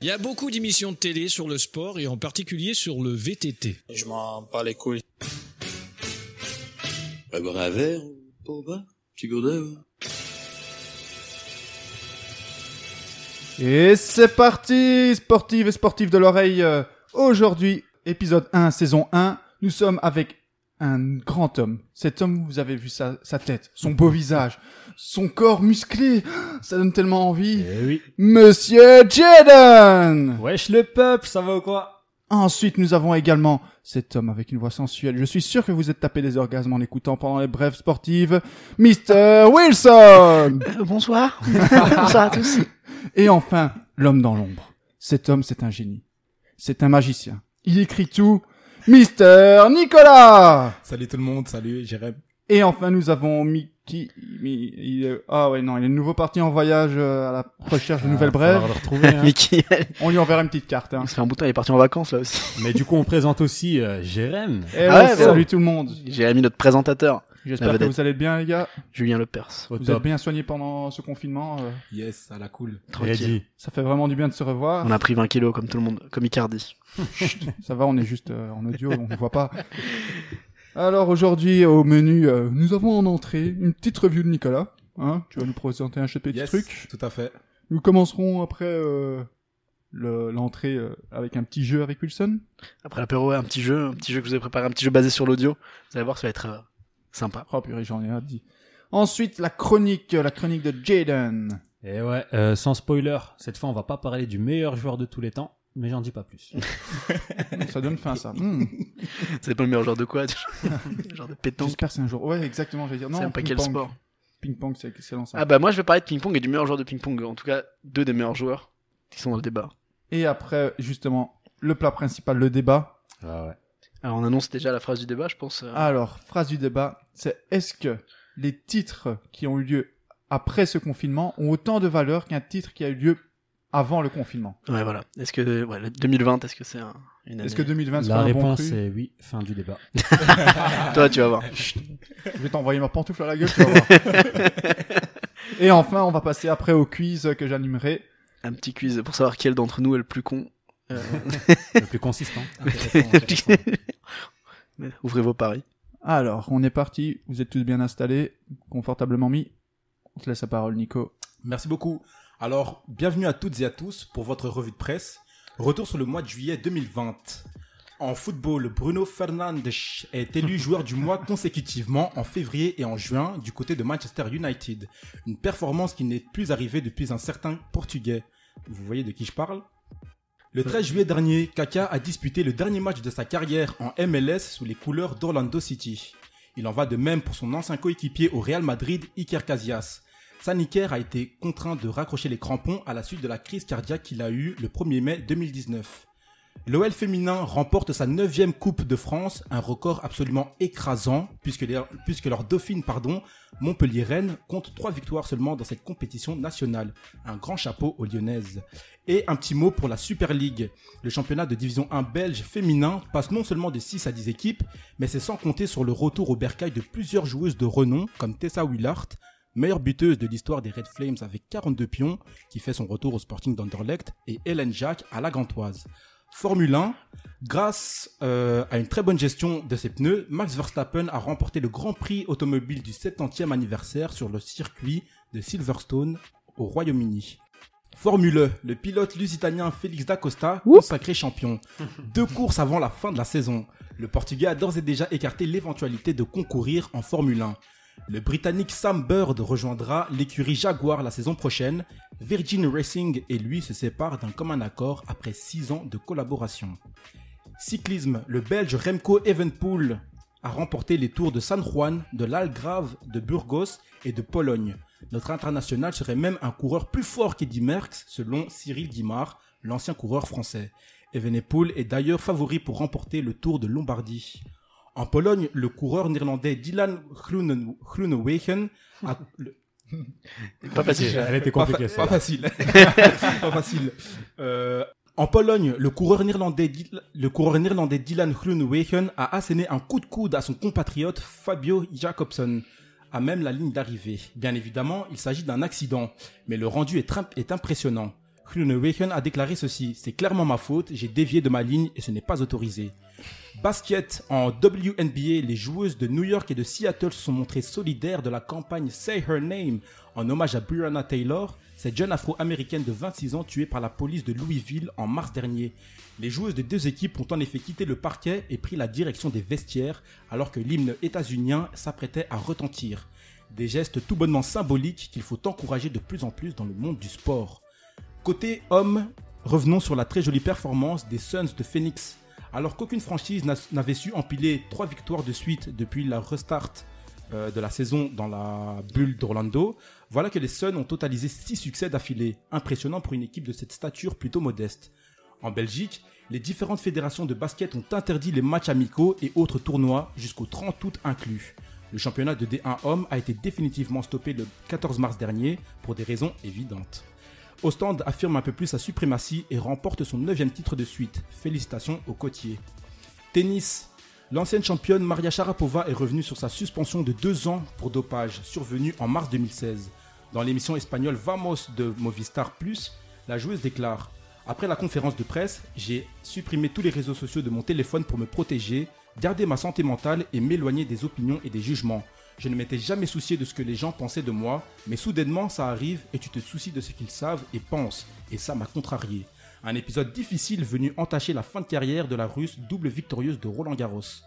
Il y a beaucoup d'émissions de télé sur le sport et en particulier sur le VTT. Je m'en bats les couilles. Va boire un verre, pour bas, petit gourdin. Et c'est parti, sportive et sportif de l'oreille. Euh, Aujourd'hui, épisode 1, saison 1, nous sommes avec un grand homme. Cet homme, vous avez vu sa, sa tête, son beau visage, son corps musclé. Ça donne tellement envie. Eh oui. Monsieur Jaden Wesh le peuple, ça va ou quoi? Ensuite, nous avons également cet homme avec une voix sensuelle. Je suis sûr que vous êtes tapé des orgasmes en l'écoutant pendant les brèves sportives. Mr. Wilson Euh, bonsoir. bonsoir à tous. Et enfin, l'homme dans l'ombre. Cet homme, c'est un génie. C'est un magicien. Il écrit tout. Mister Nicolas Salut tout le monde, salut Jérém. Et enfin, nous avons Mickey. Mi- il est- Ah ouais, non, il est de nouveau parti en voyage euh, à la recherche de nouvelles brèves. le retrouver. hein. Mickey, On lui enverra une petite carte. Hein. fait un bouton, il est parti en vacances là aussi. Mais du coup, on présente aussi euh, Jérém. Et Ah ouais, ouais, salut tout le monde. Mis notre présentateur, J'espère que vous allez bien, les gars. Julien Lepers. Au Vous top. êtes bien soignés pendant ce confinement. euh, Yes, à la cool. Tranquille. Ça fait vraiment du bien de se revoir. On a pris 20 kilos comme tout le monde, comme Icardi. Ça va, on est juste euh, en audio, on ne voit pas. Alors aujourd'hui, au menu, euh, nous avons en entrée une petite review de Nicolas. Hein, tu vas nous présenter un petit Yes, truc. tout à fait. Nous commencerons après euh, le- l'entrée euh, avec un petit jeu avec Wilson. Après l'apéro, un petit jeu, un petit jeu que je vous ai préparé, un petit jeu basé sur l'audio. Vous allez voir, ça va être euh, sympa. Oh purée, j'en ai hâte. dit. Ensuite, la chronique, la chronique de Jaden. Et ouais, euh, sans spoiler, cette fois, on va pas parler du meilleur joueur de tous les temps, mais j'en dis pas plus. Ça donne fin, ça. Hmm. C'est pas le meilleur genre de quoi déjà Genre de pétanque. J'espère c'est un jour. Ouais, exactement, j'allais dire. Non, C'est un pas quel sport. Ping-pong, c'est excellent ça. Ah bah moi je vais parler de ping-pong et du meilleur joueur de ping-pong. En tout cas, deux des meilleurs joueurs qui sont dans le débat. Et après, justement, le plat principal, le débat. Ah ouais. Alors on annonce déjà la phrase du débat, je pense. euh, Alors, phrase du débat, c'est est-ce que les titres qui ont eu lieu après ce confinement ont autant de valeur qu'un titre qui a eu lieu avant le confinement? Ouais voilà. Est-ce que ouais, le 2020, est-ce que c'est un, une année Est-ce que 2020 La sera un bon réponse cru? est oui, fin du débat. Toi tu vas voir. Je vais t'envoyer ma pantoufle à la gueule, tu vas voir. Et enfin, on va passer après au quiz que j'animerai. Un petit quiz pour savoir quel d'entre nous est le plus con. Euh, Le plus consistant. Intéressant, intéressant. mais Ouvrez vos paris. Alors, on est parti. Vous êtes tous bien installés, confortablement mis. On te laisse la parole, Nico. Merci beaucoup. Alors, bienvenue à toutes et à tous pour votre revue de presse. Retour sur le mois de juillet 2020. En football, Bruno Fernandes est élu joueur du mois consécutivement en février et en juin du côté de Manchester United. Une performance qui n'est plus arrivée depuis un certain Portugais. Vous voyez de qui je parle? Le 13 juillet dernier, Kaka a disputé le dernier match de sa carrière en MLS sous les couleurs d'Orlando City. Il en va de même pour son ancien coéquipier au Real Madrid, Iker Casillas. Saniker a été contraint de raccrocher les crampons à la suite de la crise cardiaque qu'il a eue le 1er mai 2019. L'OL féminin remporte sa neuvième Coupe de France, un record absolument écrasant, puisque, leur dauphine, pardon, Montpellier-Rennes, compte trois victoires seulement dans cette compétition nationale. Un grand chapeau aux Lyonnaises. Et un petit mot pour la Super League. Le championnat de division 1 belge féminin passe non seulement de 6 à 10 équipes, mais c'est sans compter sur le retour au bercail de plusieurs joueuses de renom, comme Tessa Willard, meilleure buteuse de l'histoire des Red Flames avec 42 pions, qui fait son retour au Sporting d'Anderlecht, et Hélène Jacques à la Gantoise. Formule 1, grâce euh, à une très bonne gestion de ses pneus, Max Verstappen a remporté le Grand Prix automobile du 70e anniversaire sur le circuit de Silverstone au Royaume-Uni. Formule E, le pilote lusitanien Félix Dacosta, consacré champion. Deux courses avant la fin de la saison. Le Portugais a d'ores et déjà écarté l'éventualité de concourir en Formule 1. Le Britannique Sam Bird rejoindra l'écurie Jaguar la saison prochaine. Virgin Racing et lui se séparent d'un commun accord après 6 ans de collaboration. Cyclisme, le Belge Remco Evenepoel a remporté les tours de San Juan, de l'Algrave, de Burgos et de Pologne. Notre international serait même un coureur plus fort qu'Eddy Merckx, selon Cyril Guimard, l'ancien coureur français. Evenepoel est d'ailleurs favori pour remporter le Tour de Lombardie. En Pologne, le coureur néerlandais Dylan Groene- Groenewegen a... le- Pas facile. Elle était pas, compliquée, fa- pas celle-là. facile. pas facile. Euh, en Pologne, le coureur néerlandais, Dyl- le coureur néerlandais Dylan Groenewegen a asséné un coup de coude à son compatriote Fabio Jacobson à même la ligne d'arrivée. Bien évidemment, il s'agit d'un accident, mais le rendu est impressionnant. Groenewegen a déclaré ceci C'est clairement ma faute, j'ai dévié de ma ligne et ce n'est pas autorisé. Basket en WNBA, les joueuses de New York et de Seattle se sont montrées solidaires de la campagne Say Her Name en hommage à Breonna Taylor, cette jeune afro-américaine de 26 ans tuée par la police de Louisville en mars dernier. Les joueuses des deux équipes ont en effet quitté le parquet et pris la direction des vestiaires alors que l'hymne états-unien s'apprêtait à retentir. Des gestes tout bonnement symboliques qu'il faut encourager de plus en plus dans le monde du sport. Côté hommes, revenons sur la très jolie performance des Suns de Phoenix. Alors qu'aucune franchise n'a- n'avait su empiler trois victoires de suite depuis la restart euh, de la saison dans la bulle d'Orlando, voilà que les Suns ont totalisé six succès d'affilée, impressionnant pour une équipe de cette stature plutôt modeste. En Belgique, les différentes fédérations de basket ont interdit les matchs amicaux et autres tournois jusqu'au 30 août inclus. Le championnat de D1 homme a été définitivement stoppé le 14 mars dernier pour des raisons évidentes. Ostende affirme un peu plus sa suprématie et remporte son neuvième titre de suite. Félicitations aux côtiers. Tennis. L'ancienne championne Maria Sharapova est revenue sur sa suspension de deux ans pour dopage, survenue en mars 2016. Dans l'émission espagnole Vamos de Movistar Plus, la joueuse déclare Après la conférence de presse, j'ai supprimé tous les réseaux sociaux de mon téléphone pour me protéger, garder ma santé mentale et m'éloigner des opinions et des jugements. Je ne m'étais jamais soucié de ce que les gens pensaient de moi, mais soudainement ça arrive et tu te soucies de ce qu'ils savent et pensent, et ça m'a contrarié. Un épisode difficile venu entacher la fin de carrière de la russe double victorieuse de Roland Garros.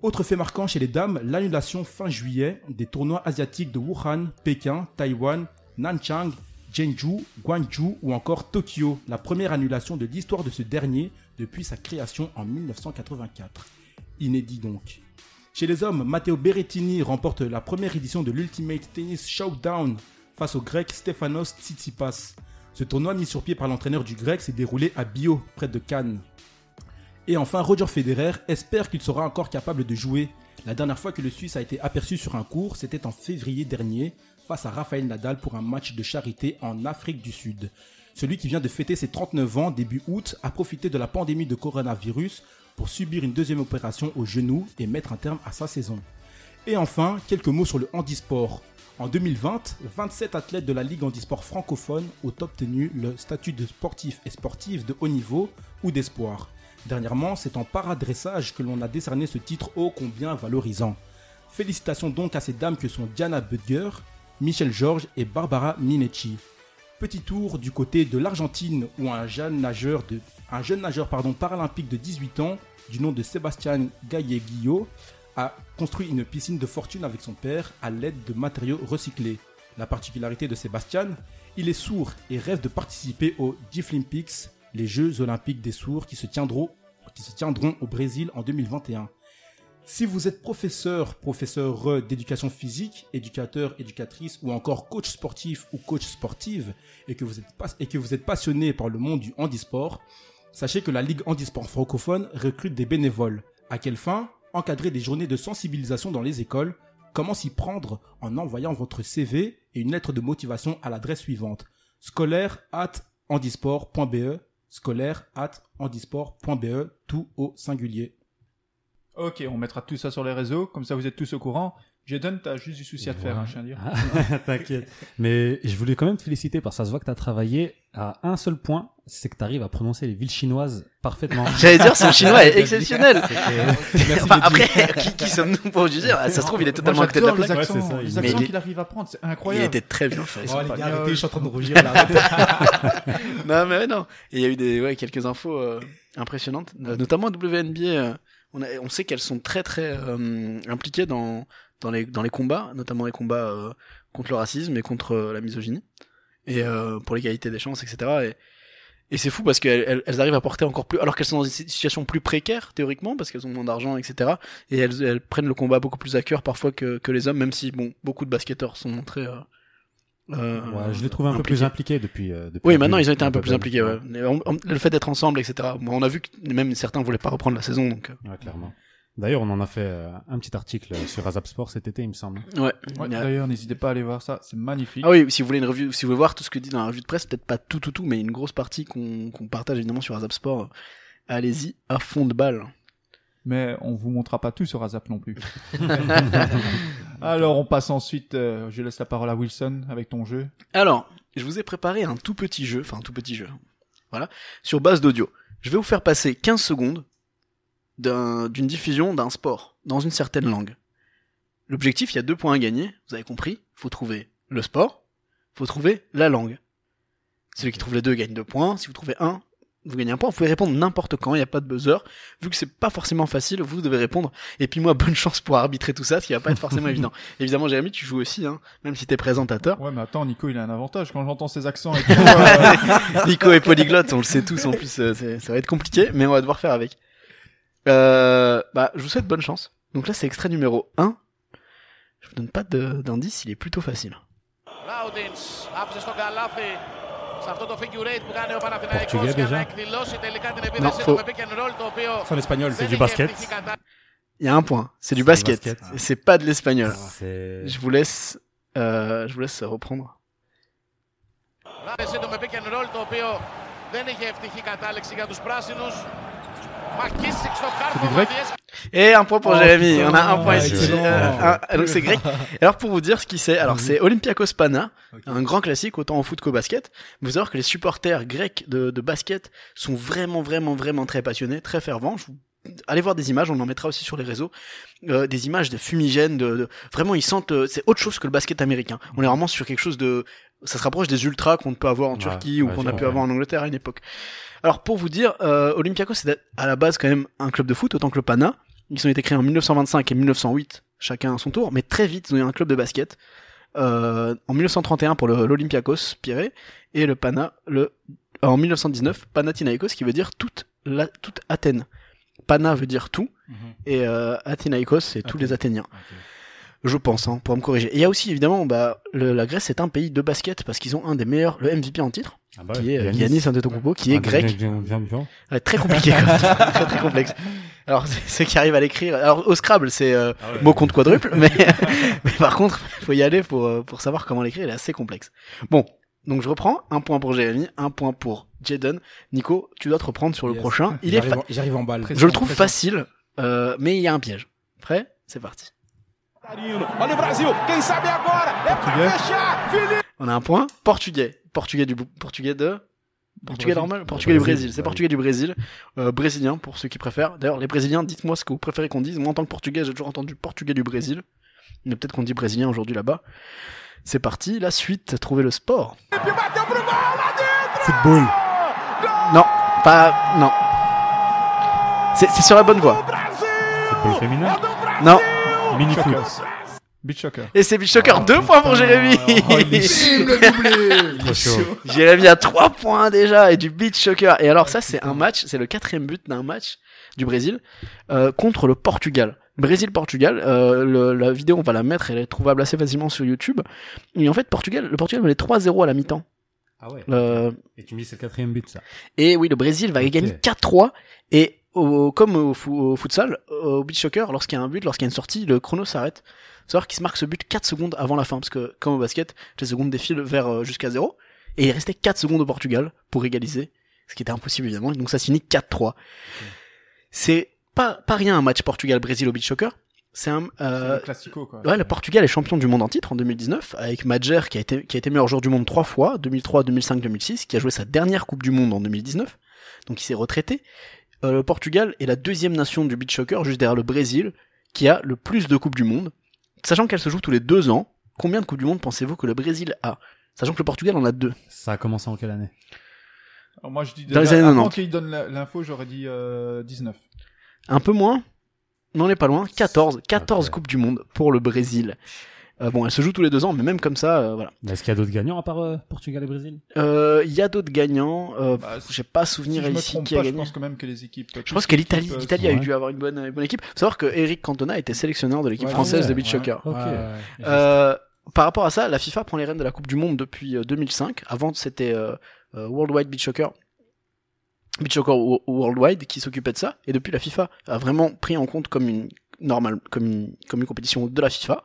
Autre fait marquant chez les dames, l'annulation fin juillet des tournois asiatiques de Wuhan, Pékin, Taïwan, Nanchang, Jeonju, Guangzhou ou encore Tokyo, la première annulation de l'histoire de ce dernier depuis sa création en 1984. Inédit donc. Chez les hommes, Matteo Berrettini remporte la première édition de l'Ultimate Tennis Showdown face au grec Stefanos Tsitsipas. Ce tournoi mis sur pied par l'entraîneur du grec s'est déroulé à Bio, près de Cannes. Et enfin, Roger Federer espère qu'il sera encore capable de jouer. La dernière fois que le Suisse a été aperçu sur un court, c'était en février dernier, face à Rafael Nadal pour un match de charité en Afrique du Sud. Celui qui vient de fêter ses 39 ans début août a profité de la pandémie de coronavirus pour subir une deuxième opération au genou et mettre un terme à sa saison. Et enfin, quelques mots sur le handisport. En 2020, 27 athlètes de la Ligue handisport francophone ont obtenu le statut de sportif et sportive de haut niveau ou d'espoir. Dernièrement, c'est en paradressage que l'on a décerné ce titre ô combien valorisant. Félicitations donc à ces dames que sont Diana Budger, Michel Georges et Barbara Minecci. Petit tour du côté de l'Argentine où un jeune nageur, paralympique de 18 ans du nom de Sébastien Galleguillo a construit une piscine de fortune avec son père à l'aide de matériaux recyclés. La particularité de Sébastien, il est sourd et rêve de participer aux Deaflympics, les Jeux olympiques des sourds qui se tiendront, qui se tiendront au Brésil en 2021. Si vous êtes professeur, professeur d'éducation physique, éducateur, éducatrice ou encore coach sportif ou coach sportive et que vous êtes, passionné par le monde du handisport, sachez que la Ligue handisport francophone recrute des bénévoles. À quelle fin Encadrer des journées de sensibilisation dans les écoles? Comment s'y prendre en envoyant votre CV et une lettre de motivation à l'adresse suivante scolaire at handisport.be scolaire at handisport.be tout au singulier. Ok, on mettra tout ça sur les réseaux, comme ça vous êtes tous au courant. Jaden, t'as juste du souci à te faire, hein, je tiens à dire. Ah, T'inquiète. Mais je voulais quand même te féliciter parce que ça se voit que tu as travaillé à un seul point, c'est que tu arrives à prononcer les villes chinoises parfaitement. J'allais dire, son chinois est exceptionnel. C'était- Enfin, après, qui, qui sommes-nous pour juger? Ah, Ça se trouve, il est totalement à côté de la plaque. les accents, Ouais, c'est ça, les il- Mais accents il est- qu'il arrive à prendre, c'est Il incroyable. était très bien fait. Oh, les gars, Espagnol. arrêtez, je suis en train de rougir là. non, mais ouais, non. Il y a eu des, ouais, quelques infos euh, impressionnantes, euh, notamment WNBA. euh, on, a- on sait qu'elles sont très très euh, impliquées dans dans les dans les combats, notamment les combats euh, contre le racisme et contre euh, la misogynie et euh, pour l'égalité des chances, etc. Et, et c'est fou parce qu'elles elles, arrivent à porter encore plus, alors qu'elles sont dans une situation plus précaire théoriquement parce qu'elles ont moins d'argent, etc. Et elles, elles prennent le combat beaucoup plus à cœur parfois que, que les hommes, même si bon beaucoup de basketteurs sont montrés. Euh, Ouais, je l'ai trouvé un peu plus impliqué depuis. euh, depuis oui, maintenant début. ils ont été un peu plus impliqués. Ouais. Mais on- on- le fait d'être ensemble, etc. Bon, on a vu que même certains voulaient pas reprendre la saison, donc. euh, Ouais, clairement. D'ailleurs, on en a fait euh, un petit article sur Azap Sport cet été, il me semble. Ouais. D'ailleurs, n'hésitez pas à aller voir ça, c'est magnifique. Ah oui, si vous voulez une revue, si vous voulez voir tout ce que dit dans la revue de presse, peut-être pas tout, tout, tout, mais une grosse partie qu'on qu'on partage évidemment sur Azap Sport. Allez-y à fond de balle. Mais on vous montrera pas tout sur Azap non plus. Alors, on passe ensuite, euh, je laisse la parole à Wilson avec ton jeu. Alors, je vous ai préparé un tout petit jeu, enfin un tout petit jeu, voilà, sur base d'audio. Je vais vous faire passer 15 secondes d'un- d'une diffusion d'un sport dans une certaine langue. L'objectif, il y a deux points à gagner, vous avez compris, faut trouver le sport, faut trouver la langue. Celui qui trouve les deux gagne deux points, si vous trouvez un, vous gagnez un point. Vous pouvez répondre n'importe quand, il n'y a pas de buzzer. Vu que c'est pas forcément facile, vous devez répondre. Et puis moi, bonne chance pour arbitrer tout ça, ce qui va pas être forcément évident. Évidemment, Jérémy, tu joues aussi, hein, même si t'es présentateur. Ouais, mais attends, Nico, il a un avantage quand j'entends ses accents. Et tout. Euh, Nico est polyglotte, on le sait tous. En plus, euh, ça va être compliqué, mais on va devoir faire avec. Euh, bah, je vous souhaite bonne chance. Donc là, c'est extrait numéro 1. Je vous donne pas d'indice, il est plutôt facile άφησε στον καλάθι σε αυτό το figure eight που κάνει ο Παναθηναϊκός Πορτογέ, για déjà. να εκδηλώσει τελικά την Non, επίδεση faux. του με pick and roll το οποίο C'est en espagnol. δεν du είχε basket. επιτύχει κατά- Il y a un point, c'est du C'est du basket. basket. Et C'est pas de l'espagnol. C'est. Je vous laisse, euh, je vous laisse reprendre. Άρεσε το με pick and roll το οποίο δεν είχε ευτυχή κατάληξη για τους πράσινους. Et un point pour Oh, Jérémy, putain, on a un point ici. excellent. Euh, un- donc c'est grec. Alors pour vous dire ce qui c'est, alors c'est Olympiakos Pana, un grand classique autant en foot qu'au basket. Vous savoir que les supporters grecs de, de basket sont vraiment vraiment vraiment très passionnés, très fervents. Je vous- Allez voir des images, on en mettra aussi sur les réseaux, euh, des images de fumigènes, de, de- vraiment ils sentent, euh, c'est autre chose que le basket américain. On est vraiment sur quelque chose de, ça se rapproche des ultras qu'on peut avoir en Ouais, Turquie ou qu'on a pu avoir en Angleterre à une époque. Alors pour vous dire, euh, Olympiakos c'est à la base quand même un club de foot autant que le Pana. Ils ont été créés en 1925 et 1908, chacun à son tour, mais très vite ils ont eu un club de basket. Euh, en 1931 pour l'Olympiakos Pirée et le Pana le en 1919 Panathinaikos qui veut dire toute la toute Athènes. Pana veut dire tout Mhm. et euh, Athinaikos c'est tous les Athéniens. Je pense, hein, pour me corriger. Et il y a aussi évidemment, bah, le- la Grèce est un pays de basket parce qu'ils ont un des meilleurs, le MVP en titre, Ah bah qui est euh, Yanis Antetokounmpo, qui est Ah, grec. bien, bien, bien, bien. Ouais, très compliqué, très très complexe. Alors c'est- ceux qui arrivent à l'écrire, alors au Scrabble c'est euh, Ah ouais. mot contre quadruple, mais, mais par contre faut y aller pour euh, pour savoir comment l'écrire, il est assez complexe. Bon, donc je reprends un point pour Jérémy, un point pour Jaden. Nico, tu dois te reprendre sur le Yes. prochain. Il est, J'arrive fa- en- J'arrive en balle. je le trouve facile, euh, mais il y a un piège. Prêt? C'est parti. Olha o Brasil, quem sabe agora? É Português. fechar, Felipe! On a un point. Portugais, portugais du portugais de Portugais Brésil. normal, portugais du Brésil, c'est portugais du Brésil, euh, brésilien pour ceux qui préfèrent. D'ailleurs, les Brésiliens, dites-moi ce que vous préférez qu'on dise. Moi, en tant que portugais, j'ai toujours entendu portugais du Brésil, mais peut-être qu'on dit brésilien aujourd'hui là-bas. C'est parti, la suite, trouver le sport. Football. Non, pas, non. C'est sur la bonne voie. Football féminin. Non. Mini foot. Beach Shocker. Et c'est Beach Soccer, deux points pour Jérémy. Oh, il est. Jérémy a 3 points déjà et du beach soccer. Et alors ça c'est un match, c'est le quatrième but d'un match du Brésil euh, contre le Portugal. Brésil-Portugal, euh, le- la vidéo on va la mettre, elle est trouvable assez facilement sur YouTube. Et en fait Portugal, le Portugal menait 3-0 à la mi-temps. Ah ouais. Euh, Et tu me dis c'est le quatrième but ça. et oui, le Brésil va gagner 4-3. Et au- comme au, futsal, au beach soccer, lorsqu'il y a un but, lorsqu'il y a une sortie, le chrono s'arrête. Savoir qu'il se marque ce but 4 secondes avant la fin, parce que comme au basket, les secondes défilent vers euh, jusqu'à 0. Et il restait 4 secondes au Portugal pour égaliser, ce qui était impossible évidemment. Donc ça finit 4-3. C'est pas, pas rien un match Portugal-Brésil au beach soccer. C'est un, euh, classico, quoi. Ouais, le Portugal est champion du monde en titre en 2019 avec Madjer qui a été qui a été meilleur joueur du monde trois fois, 2003, 2005, 2006, qui a joué sa dernière Coupe du Monde en 2019. Donc il s'est retraité. Euh, le Portugal est la deuxième nation du beach soccer juste derrière le Brésil qui a le plus de Coupes du monde. Sachant qu'elle se joue tous les deux ans, combien de Coupes du monde pensez-vous que le Brésil a? Sachant que le Portugal en a deux. Ça a commencé en quelle année? Alors moi, je dis Dans les années avant 90. qu'il donne la- l'info, j'aurais dit euh, 19. Un peu moins? Mais on n'est pas loin. 14. 14 Ok. Coupes du monde pour le Brésil. Euh, bon, elle se joue tous les deux ans, mais même comme ça, euh, voilà. Est-ce qu'il y a d'autres gagnants à part euh, Portugal et Brésil? Euh, Il y a d'autres gagnants. Euh, Bah, J'ai pas Si souvenir je ici qui a pas, je gagné. pense quand même que les équipes. Je pense que l'Italie, euh, l'Italie a ouais. dû avoir une bonne, une bonne équipe. Faut savoir que Eric Cantona était sélectionneur de l'équipe Ouais, française ouais, de beach ouais. soccer. Ok. Ouais, ouais. Euh, par rapport à ça, la FIFA prend les rênes de la Coupe du Monde depuis euh, 2005. Avant, c'était Worldwide Beach Soccer. Beach Soccer Wo- Worldwide qui s'occupait de ça. Et depuis, la FIFA a vraiment pris en compte comme une normale, comme une, comme une compétition de la FIFA.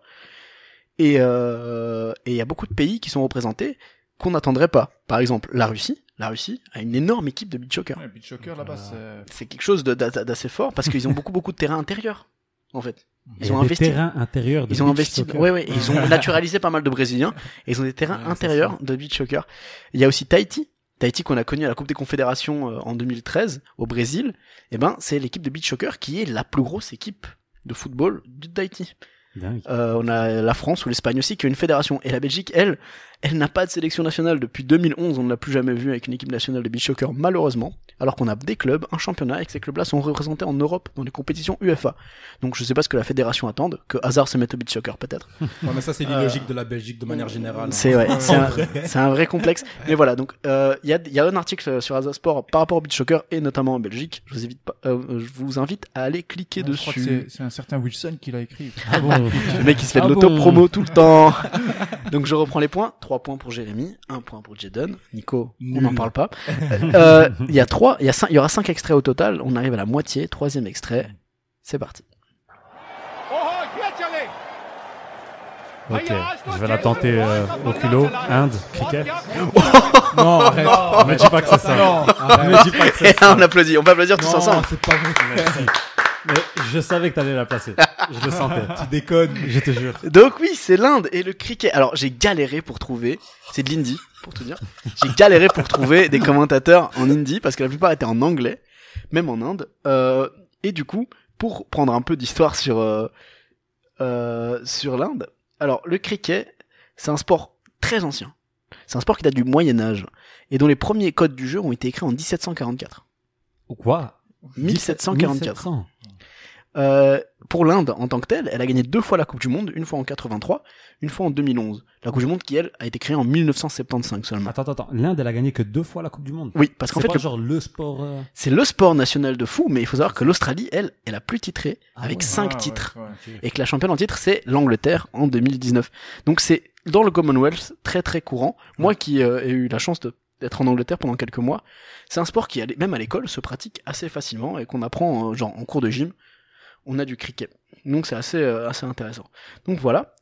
Et euh, et il y a beaucoup de pays qui sont représentés qu'on n'attendrait pas. Par exemple, la Russie. La Russie a une énorme équipe de beach soccer. Ouais, beach soccer là-bas, c'est. C'est quelque chose de- d'a- d'assez fort parce qu'ils ont beaucoup beaucoup de terrain intérieur en fait. Ils ont a des investi. terrains intérieurs de Ils ont investi. Ouais, ouais. Ils ont naturalisé pas mal de Brésiliens. Et ils ont des terrains Ouais, intérieurs de beach soccer. Il y a aussi Tahiti. Tahiti qu'on a connu à la Coupe des Confédérations euh, en 2013 au Brésil. Et ben, c'est l'équipe de beach soccer qui est la plus grosse équipe de football du Tahiti. Euh, on a la France ou l'Espagne aussi qui a une fédération. Et la Belgique, elle, elle n'a pas de sélection nationale depuis 2011. On ne l'a plus jamais vue avec une équipe nationale de beach soccer, malheureusement. Alors qu'on a des clubs, un championnat, et que ces clubs-là sont représentés en Europe dans les compétitions UEFA. Donc je sais pas ce que la fédération attend, que Hazard se mette au beach soccer peut-être. Ouais, mais ça, c'est l'illogique de la Belgique de manière générale. C'est ouais, c'est un, vrai. c'est un vrai complexe. Mais voilà, donc euh, il y, a, il y a un article sur Hazard Sport par rapport au beach soccer et notamment en Belgique. Je vous invite, pas, euh, je vous invite à aller cliquer Je crois que dessus. c'est- c'est un certain Wilson qui l'a écrit. Ah bon Le mec qui se fait de Ah l'auto-promo tout le temps. Donc je reprends les points. 3 points pour Jérémy, 1 point pour Jaden. Nico, on n'en parle pas. Euh, Il y a trois, il y a cinq, il y aura 5 extraits au total. On arrive à la moitié. Troisième extrait. C'est parti. Ok, je vais la tenter euh, au culot. Inde, cricket. Non, arrête. Me dis pas que c'est ça. Non, arrête. Me dis pas que c'est Et ça. on applaudit. On peut applaudir tous Non, ensemble. c'est pas vrai. Merci. Mais je savais que t'allais la placer. Je le sentais. Tu déconnes. Je te jure. Donc oui, c'est l'Inde et le cricket. Alors j'ai galéré pour trouver. C'est de l'indie, pour tout dire. J'ai galéré pour trouver des commentateurs en hindi parce que la plupart étaient en anglais, même en Inde. Euh, et du coup, pour prendre un peu d'histoire sur euh, euh, sur l'Inde. Alors le cricket, c'est un sport très ancien. C'est un sport qui date du Moyen Âge et dont les premiers codes du jeu ont été écrits en 1744. Ou quoi? 1744. 1700. Euh, pour l'Inde en tant que telle, elle a gagné deux fois la Coupe du Monde, une fois en 83, une fois en 2011. La Coupe du Monde qui elle a été créée en 1975 seulement. Attends, attends, attends. L'Inde, elle a gagné que deux fois la Coupe du Monde. Oui, parce qu'en C'est fait pas le- genre le sport. euh, c'est le sport national de fou, mais il faut savoir que l'Australie, elle, est la plus titrée Ah avec ouais. cinq Ah, ouais, titres. ouais. Et que la championne en titre, c'est l'Angleterre en 2019. Donc c'est dans le Commonwealth très très courant. Moi qui euh, ai eu la chance de- d'être en Angleterre pendant quelques mois, c'est un sport qui, même à l'école, se pratique assez facilement et qu'on apprend euh, genre en cours de gym. On a du cricket. Donc c'est assez, euh, assez intéressant. Donc voilà.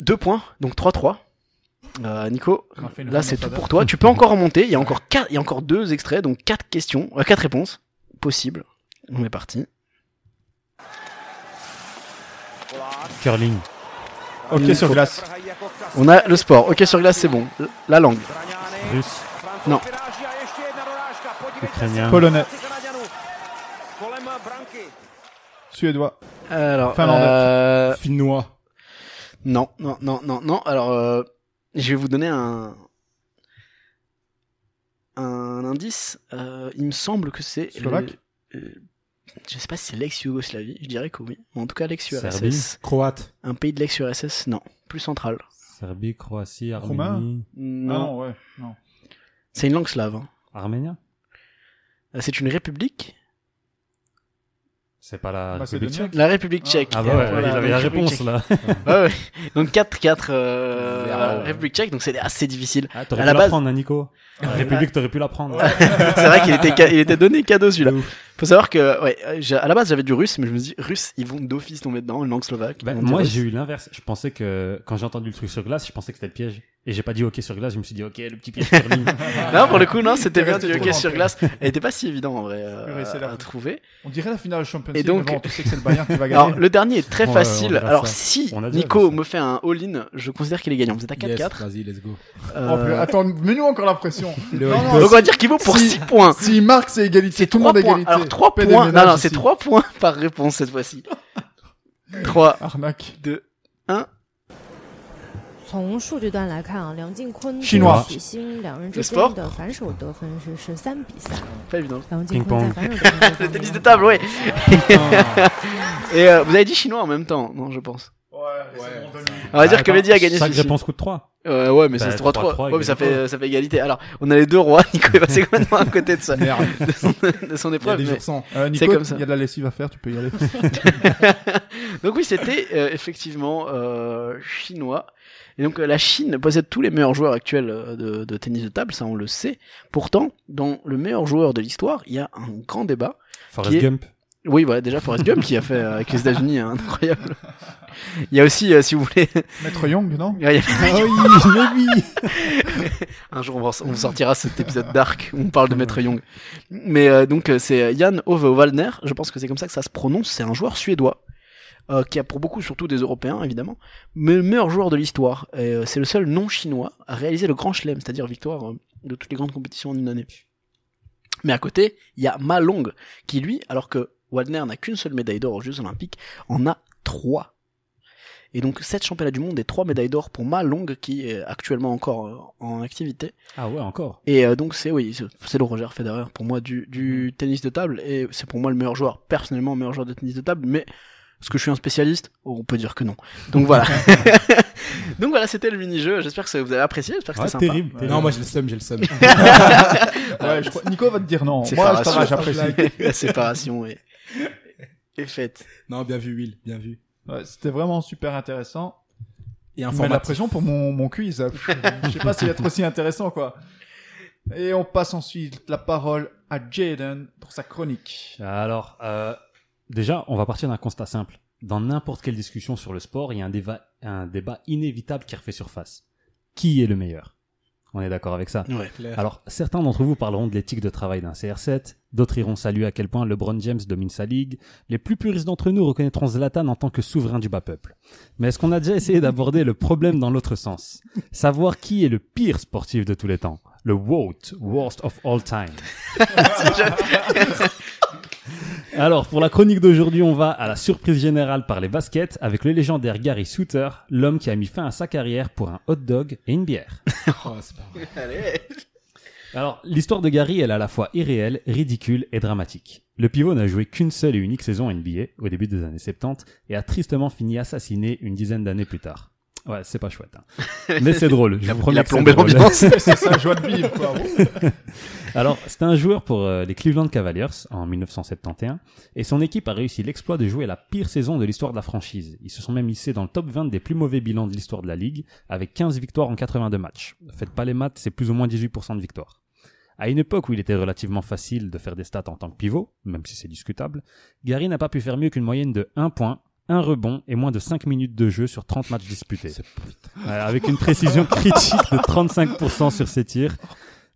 Deux points, donc 3-3. Euh, Nico, là c'est tout pour toi. Tu peux encore remonter. Il y a encore quatre, il y a encore deux extraits, donc quatre questions, euh, quatre réponses possibles. On est parti. Curling. Ok, Il sur glace. On a le sport. Ok sur glace, c'est bon. La langue. Russe. Non. Ukrainien. Polonais. Suédois. Alors, Finlandais. euh, Finnois. non, non, non, non, non. Alors, euh, je vais vous donner un un indice. Euh, il me semble que c'est Slovaque le- euh, je sais pas si c'est l'ex-Yougoslavie. Je dirais que oui. Mais en tout cas, l'ex-URSS. Serbie. Croate. Un pays de l'ex-URSS. Non, plus central. Serbie, Croatie, Roumain. Arménie. Non, Ah non, ouais. Non. c'est une langue slave. hein. Arménien? C'est une république. C'est pas la Macédonie. République tchèque La République Ah. tchèque. Ah bah ouais, Voilà, il avait la réponse là. tchèque. Ouais, ouais. Donc 4-4 euh, Zéro. République tchèque. Donc c'est assez difficile. Ah, t'aurais pu la la base- prendre, hein, Nico. République, t'aurais pu la prendre. c'est vrai qu'il était, ca- il était donné cadeau celui-là. Faut savoir que, ouais, j'ai- à la base j'avais du russe, mais je me dis, russe, ils vont d'office tomber dedans, une langue slovaque. Bah, moi, j'ai eu l'inverse. Je pensais que quand j'ai entendu le truc sur glace, je pensais que c'était le piège. Et j'ai pas dit OK sur glace, je me suis dit OK, le petit piège curling. Non, pour le coup, non, c'était bien du hockey sur glace. Elle était pas si évident en vrai euh, c'est à, trouver. On dirait la finale Champions Et League, donc- mais bon, tu sais que c'est le Bayern qui va gagner. Alors, le dernier est très facile. on Alors, ça. si On Nico me fait un all-in, je considère qu'il est gagnant. Vous êtes à 4-4. Yes, vas-y, let's go. Euh, Oh, purée, attends, mets-nous encore la pression. Non, non, donc on va dire qu'il vaut pour Si- 6 points. S'il marque, c'est égalité. C'est Tout le 3 monde égalité. Alors 3 Pas des points. Non, non, c'est ici. 3 points par réponse cette fois-ci. 3, Arnaque. 2, 从数据端来看啊，梁靖昆 Chinois 许昕两人之 Le sport 间的反手得分是十三比三。 pas évident. 梁靖 Ping-pong 昆在反手得分这 Le 方 tennis de 面 table, ouais. Et euh, vous avez dit chinois en même temps, non, je pense. Ouais, c'est mon demi. On va dire que Attends, Mehdi a gagné Chaque celui-ci. réponse coûte 3. Euh, ouais, mais Bah, c'est 3-3. 3-3, Ouais, mais ça égalité. fait, ça fait égalité. Alors, on a les deux rois. Nico est passé complètement à côté de, sa, Merde. de, son, de son Il y a épreuve. des mais- jours sans. Euh, Nico, C'est comme ça. il y a de la lessive à faire, tu peux y aller. donc oui, c'était euh, effectivement euh, chinois. Et donc euh, la Chine possède tous les meilleurs joueurs actuels euh, de, de tennis de table, ça on le sait. Pourtant, dans le meilleur joueur de l'histoire, il y a un grand débat. Forrest est- Gump. Oui, voilà, déjà Forrest Gump qui a fait euh, avec les États-Unis un incroyable. Il y a aussi, euh, si vous voulez, Maître Young, non? Il y a- Ah oui, mais oui. Un jour, on, va- on sortira cet épisode dark où on parle de Maître Young. Mais euh, donc, c'est Jan Ove Wallner, je pense que c'est comme ça que ça se prononce, c'est un joueur suédois. Euh, qui a pour beaucoup surtout des Européens évidemment, mais le meilleur joueur de l'histoire. Euh, c'est le seul non chinois à réaliser le grand chelem, c'est-à-dire victoire euh, de toutes les grandes compétitions en une année. Mais à côté, il y a Ma Long, qui lui, alors que Wagner n'a qu'une seule médaille d'or aux Jeux Olympiques, en a trois. Et donc sept championnats du monde et trois médailles d'or pour Ma Long, qui est actuellement encore euh, en activité. Ah ouais, encore. Et euh, donc c'est oui, c'est- c'est le Roger Federer pour moi du, du tennis de table et c'est pour moi le meilleur joueur, personnellement le meilleur joueur de tennis de table, mais est-ce que je suis un spécialiste? Oh, On peut dire que non. Donc voilà. donc voilà, c'était le mini-jeu. J'espère que ça vous avez apprécié. J'espère que Ouais, c'était sympa. terrible. terrible. Non, moi j'ai le seum, j'ai le seum. Ouais, je crois- Nico va te dire non. Moi, ça va, j'apprécie. La séparation est, est faite. non, bien vu, Will, bien vu. Ouais, C'était vraiment super intéressant. Et informatif. la pression pour mon, mon quiz. Je sais pas s'il va être aussi intéressant, quoi. Et on passe ensuite la parole à Jaden pour sa chronique. Alors, euh, déjà, on va partir d'un constat simple. Dans n'importe quelle discussion sur le sport, il y a un débat, un débat inévitable qui refait surface. Qui est le meilleur? On est d'accord avec ça? Ouais. Alors, certains d'entre vous parleront de l'éthique de travail d'un CR7, d'autres iront saluer à quel point LeBron James domine sa ligue, les plus puristes d'entre nous reconnaîtront Zlatan en tant que souverain du bas peuple. Mais est-ce qu'on a déjà essayé d'aborder le problème dans l'autre sens? Savoir qui est le pire sportif de tous les temps? Le WOT, Worst of All Time. Alors, pour la chronique d'aujourd'hui, on va à la surprise générale par les baskets avec le légendaire Gary Souter, l'homme qui a mis fin à sa carrière pour un hot dog et une bière. Oh, c'est pas vrai. Allez. Alors, l'histoire de Gary, elle est à la fois irréelle, ridicule et dramatique. Le pivot n'a joué qu'une seule et unique saison NBA, au début des années 70, et a tristement fini assassiné une dizaine d'années plus tard. Ouais, c'est pas chouette. hein. Mais c'est drôle, je vous promets il a plombé l'ambiance. C'est ça, joie de vivre, quoi. Alors, c'était un joueur pour euh, les Cleveland Cavaliers en 1971, et son équipe a réussi l'exploit de jouer la pire saison de l'histoire de la franchise. Ils se sont même hissés dans le top 20 des plus mauvais bilans de l'histoire de la ligue, avec 15 victoires en 82 matchs. Faites pas les maths, c'est plus ou moins 18% de victoires. À une époque où il était relativement facile de faire des stats en tant que pivot, même si c'est discutable, Gary n'a pas pu faire mieux qu'une moyenne de 1 point, 1 rebond et moins de 5 minutes de jeu sur 30 matchs disputés. Ouais, avec une précision critique de 35% sur ses tirs.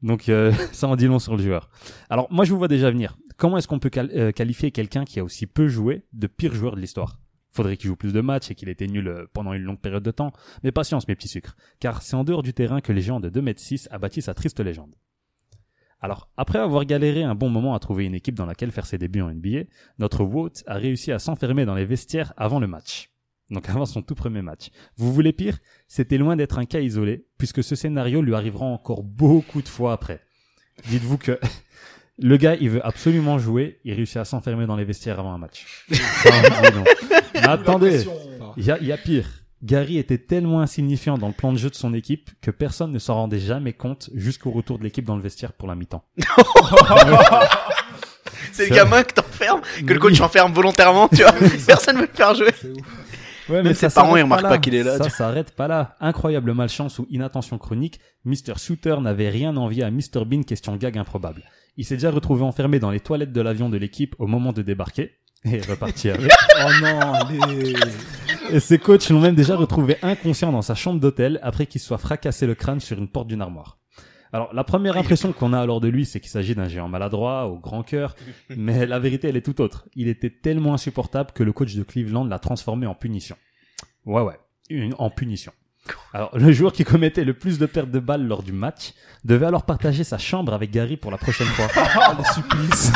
Donc euh, ça en dit long sur le joueur. Alors moi je vous vois déjà venir. Comment est-ce qu'on peut euh, qualifier quelqu'un qui a aussi peu joué de pire joueur de l'histoire? Faudrait qu'il joue plus de matchs et qu'il était nul euh, pendant une longue période de temps. Mais patience mes petits sucres, car c'est en dehors du terrain que les géant de 2m6 a bâti sa triste légende. Alors, après avoir galéré un bon moment à trouver une équipe dans laquelle faire ses débuts en NBA, notre Wout a réussi à s'enfermer dans les vestiaires avant le match. Donc avant son tout premier match. Vous voulez pire? C'était loin d'être un cas isolé, puisque ce scénario lui arrivera encore beaucoup de fois après. Dites-vous que le gars, il veut absolument jouer, il réussit à s'enfermer dans les vestiaires avant un match. Mais attendez, il y a, il y a pire. Gary était tellement insignifiant dans le plan de jeu de son équipe que personne ne s'en rendait jamais compte jusqu'au retour de l'équipe dans le vestiaire pour la mi-temps. C'est le gamin que t'enfermes, que le coach enferme volontairement, tu vois. Personne veut le faire jouer. Ouais, Même ses ça parents, s'arrête ils remarquent là. pas qu'il est là, Ça s'arrête pas là. Incroyable malchance ou inattention chronique, Mr. Souter n'avait rien envié à Mr. Bean question gag improbable. Il s'est déjà retrouvé enfermé dans les toilettes de l'avion de l'équipe au moment de débarquer. Et reparti avec. Oh non, allez. Et ses coachs l'ont même déjà retrouvé inconscient dans sa chambre d'hôtel après qu'il se soit fracassé le crâne sur une porte d'une armoire. Alors, la première impression qu'on a alors de lui, c'est qu'il s'agit d'un géant maladroit, au grand cœur, mais la vérité, elle est tout autre. Il était tellement insupportable que le coach de Cleveland l'a transformé en punition. Ouais, ouais, une- en punition. Alors, le joueur qui commettait le plus de pertes de balles lors du match devait alors partager sa chambre avec Gary pour la prochaine fois. le supplice.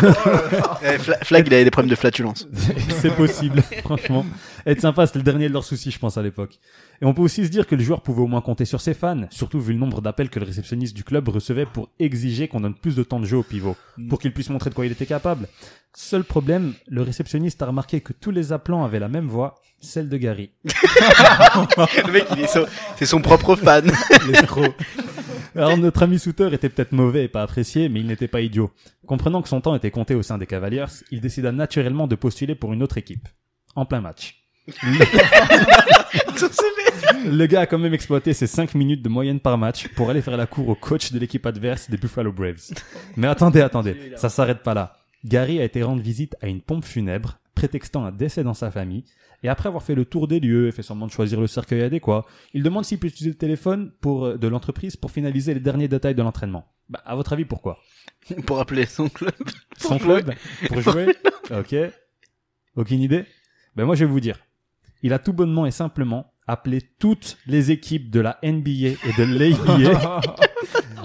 Eh, Fla- Flag, il avait des problèmes de flatulence. c'est possible, franchement. Être sympa, c'était le dernier de leurs soucis, je pense, à l'époque. Et on peut aussi se dire que le joueur pouvait au moins compter sur ses fans, surtout vu le nombre d'appels que le réceptionniste du club recevait pour exiger qu'on donne plus de temps de jeu au pivot, pour qu'il puisse montrer de quoi il était capable. Seul problème, le réceptionniste a remarqué que tous les appelants avaient la même voix, celle de Gary. le mec, il est son- c'est son propre fan. L'escroc. Alors notre ami Souter était peut-être mauvais et pas apprécié, mais il n'était pas idiot. Comprenant que son temps était compté au sein des Cavaliers, il décida naturellement de postuler pour une autre équipe. En plein match. Le gars a quand même exploité ses 5 minutes de moyenne par match pour aller faire la cour au coach de l'équipe adverse des Buffalo Braves. Mais attendez, attendez, ça s'arrête pas là. Gary a été rendre visite à une pompe funèbre, prétextant un décès dans sa famille, et après avoir fait le tour des lieux et fait semblant de choisir le cercueil adéquat, il demande s'il peut utiliser le téléphone pour, euh, de l'entreprise pour finaliser les derniers détails de l'entraînement. Bah, à votre avis, pourquoi? Pour appeler son club. Son club? Pour jouer Ok. Aucune idée? Ben moi, je vais vous dire. Il a tout bonnement et simplement appelé toutes les équipes de la NBA et de l'ABA,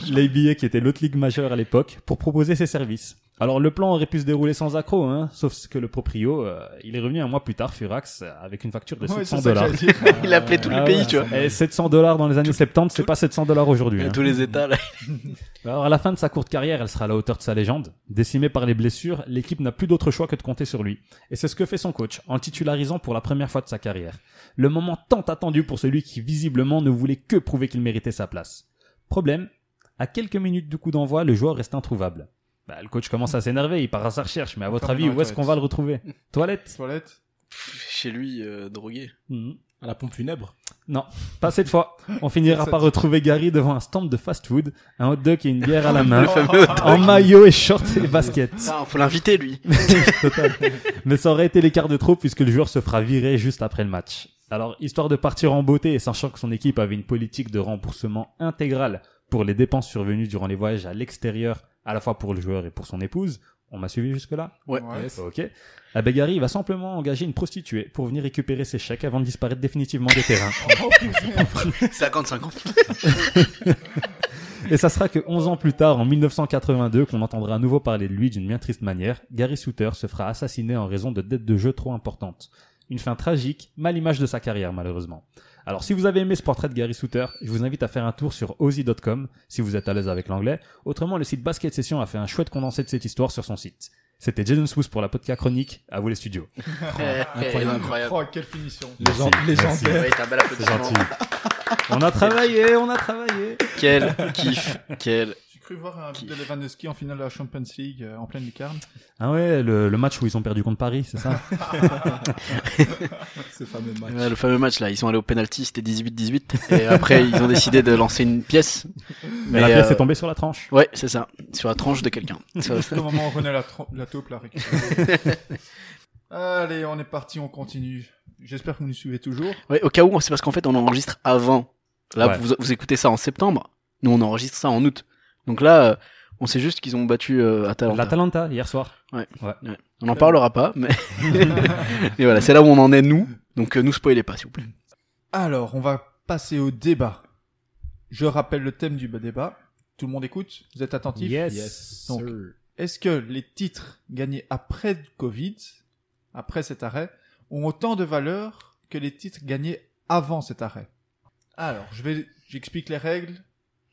l'ABA qui était l'autre ligue majeure à l'époque, pour proposer ses services. Alors le plan aurait pu se dérouler sans accroc, hein, sauf que le proprio, euh, il est revenu un mois plus tard, Furax, euh, avec une facture de Ouais, 700 c'est ça que dollars. Il a appelé tous les Ah pays, tu vois. Et 700 dollars dans les années 70, c'est pas 700 dollars aujourd'hui. hein. Tous les États, là. Alors à la fin de sa courte carrière, elle sera à la hauteur de sa légende. Décimée par les blessures, l'équipe n'a plus d'autre choix que de compter sur lui. Et c'est ce que fait son coach, en titularisant pour la première fois de sa carrière. Le moment tant attendu pour celui qui visiblement ne voulait que prouver qu'il méritait sa place. Problème, à quelques minutes du coup d'envoi, le joueur reste introuvable. Bah, le coach commence à s'énerver, il part à sa recherche, mais à votre avis, où est-ce qu'on va le retrouver Toilette Toilette. Chez lui, euh, drogué. Mhm. À la pompe funèbre. Non, pas cette fois. On finira par retrouver Gary devant un stand de fast-food, un hot dog et une bière à la main, en maillot et short et basket. Ah, faut l'inviter, lui. Total. Mais ça aurait été l'écart de trop puisque le joueur se fera virer juste après le match. Alors, histoire de partir en beauté et sachant que son équipe avait une politique de remboursement intégral pour les dépenses survenues durant les voyages à l'extérieur, à la fois pour le joueur et pour son épouse, on m'a suivi jusque-là Ouais. Ouais. Ok. La Gary va simplement engager une prostituée pour venir récupérer ses chèques avant de disparaître définitivement des terrains. 50-50. Et ça sera que 11 ans plus tard, en 1982, qu'on entendra à nouveau parler de lui d'une bien triste manière. Gary Souter se fera assassiner en raison de dettes de jeu trop importantes. Une fin tragique, mal image de sa carrière malheureusement. Alors si vous avez aimé ce portrait de Gary Souter, je vous invite à faire un tour sur ozzy.com si vous êtes à l'aise avec l'anglais. Autrement, le site Basket Session a fait un chouette condensé de cette histoire sur son site. C'était Jaden Smooth pour la podcast chronique. À vous les studios. Incroyable. Incroyable. Oh, quelle finition. Légendaire. On a travaillé, on a travaillé. Quel kiff. Quel. J'ai cru voir un vidéo de Lewandowski en finale de la Champions League euh, en pleine lucarne. Ah ouais, le, le match où ils ont perdu contre Paris, c'est ça Ce fameux match. Ouais, le fameux match là, ils sont allés au penalty, c'était 18-18. Et après, ils ont décidé de lancer une pièce. Mais la pièce euh, est tombée sur la tranche. Ouais, c'est ça. Sur la tranche de quelqu'un. Juste au moment où on renaît la, la taupe, là. récupérée. Allez, on est parti, on continue. J'espère que vous nous suivez toujours. Ouais, au cas où, c'est parce qu'en fait, on enregistre avant. Là, Ouais. vous, vous écoutez ça en septembre. Nous, on enregistre ça en août. Donc là, euh, on sait juste qu'ils ont battu euh, Atalanta. L'Atalanta, hier soir. On n'en parlera pas, mais. Et voilà, c'est là où on en est, nous. Donc, euh, nous spoilez pas, s'il vous plaît. Alors, on va passer au débat. Je rappelle le thème du débat. Tout le monde écoute Vous êtes attentifs Yes. Yes. Donc. Est-ce que les titres gagnés après Covid, après cet arrêt, ont autant de valeur que les titres gagnés avant cet arrêt? Alors, je vais, j'explique les règles.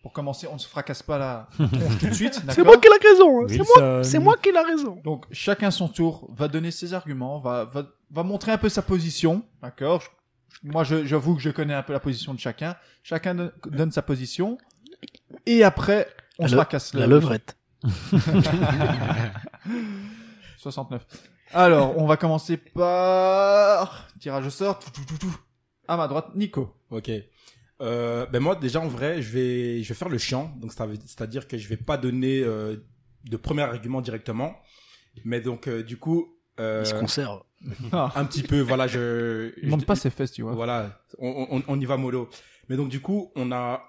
Pour commencer, on ne se fracasse pas la tronche tout de suite, C'est moi qui ai la raison. hein. C'est moi, c'est moi qui ai la raison. Donc, chacun son tour va donner ses arguments, va, va, va montrer un peu sa position, d'accord? Moi, j'avoue que je connais un peu la position de chacun. Chacun don- donne sa position. Et après, on La se fracasse La levrette. 69. Alors, on va commencer par tirage au sort. Tout, tout, tout, tout. À ma droite, Nico. Ok. Euh, ben moi déjà en vrai je vais je vais faire le chiant donc ça veut- c'est-à-dire que je vais pas donner euh, de premier argument directement. Mais donc euh, du coup euh, Il se conserve. un petit peu voilà je, Il monte je- pas ses fesses, tu vois. voilà on, on, on y va mollo. Mais donc du coup on a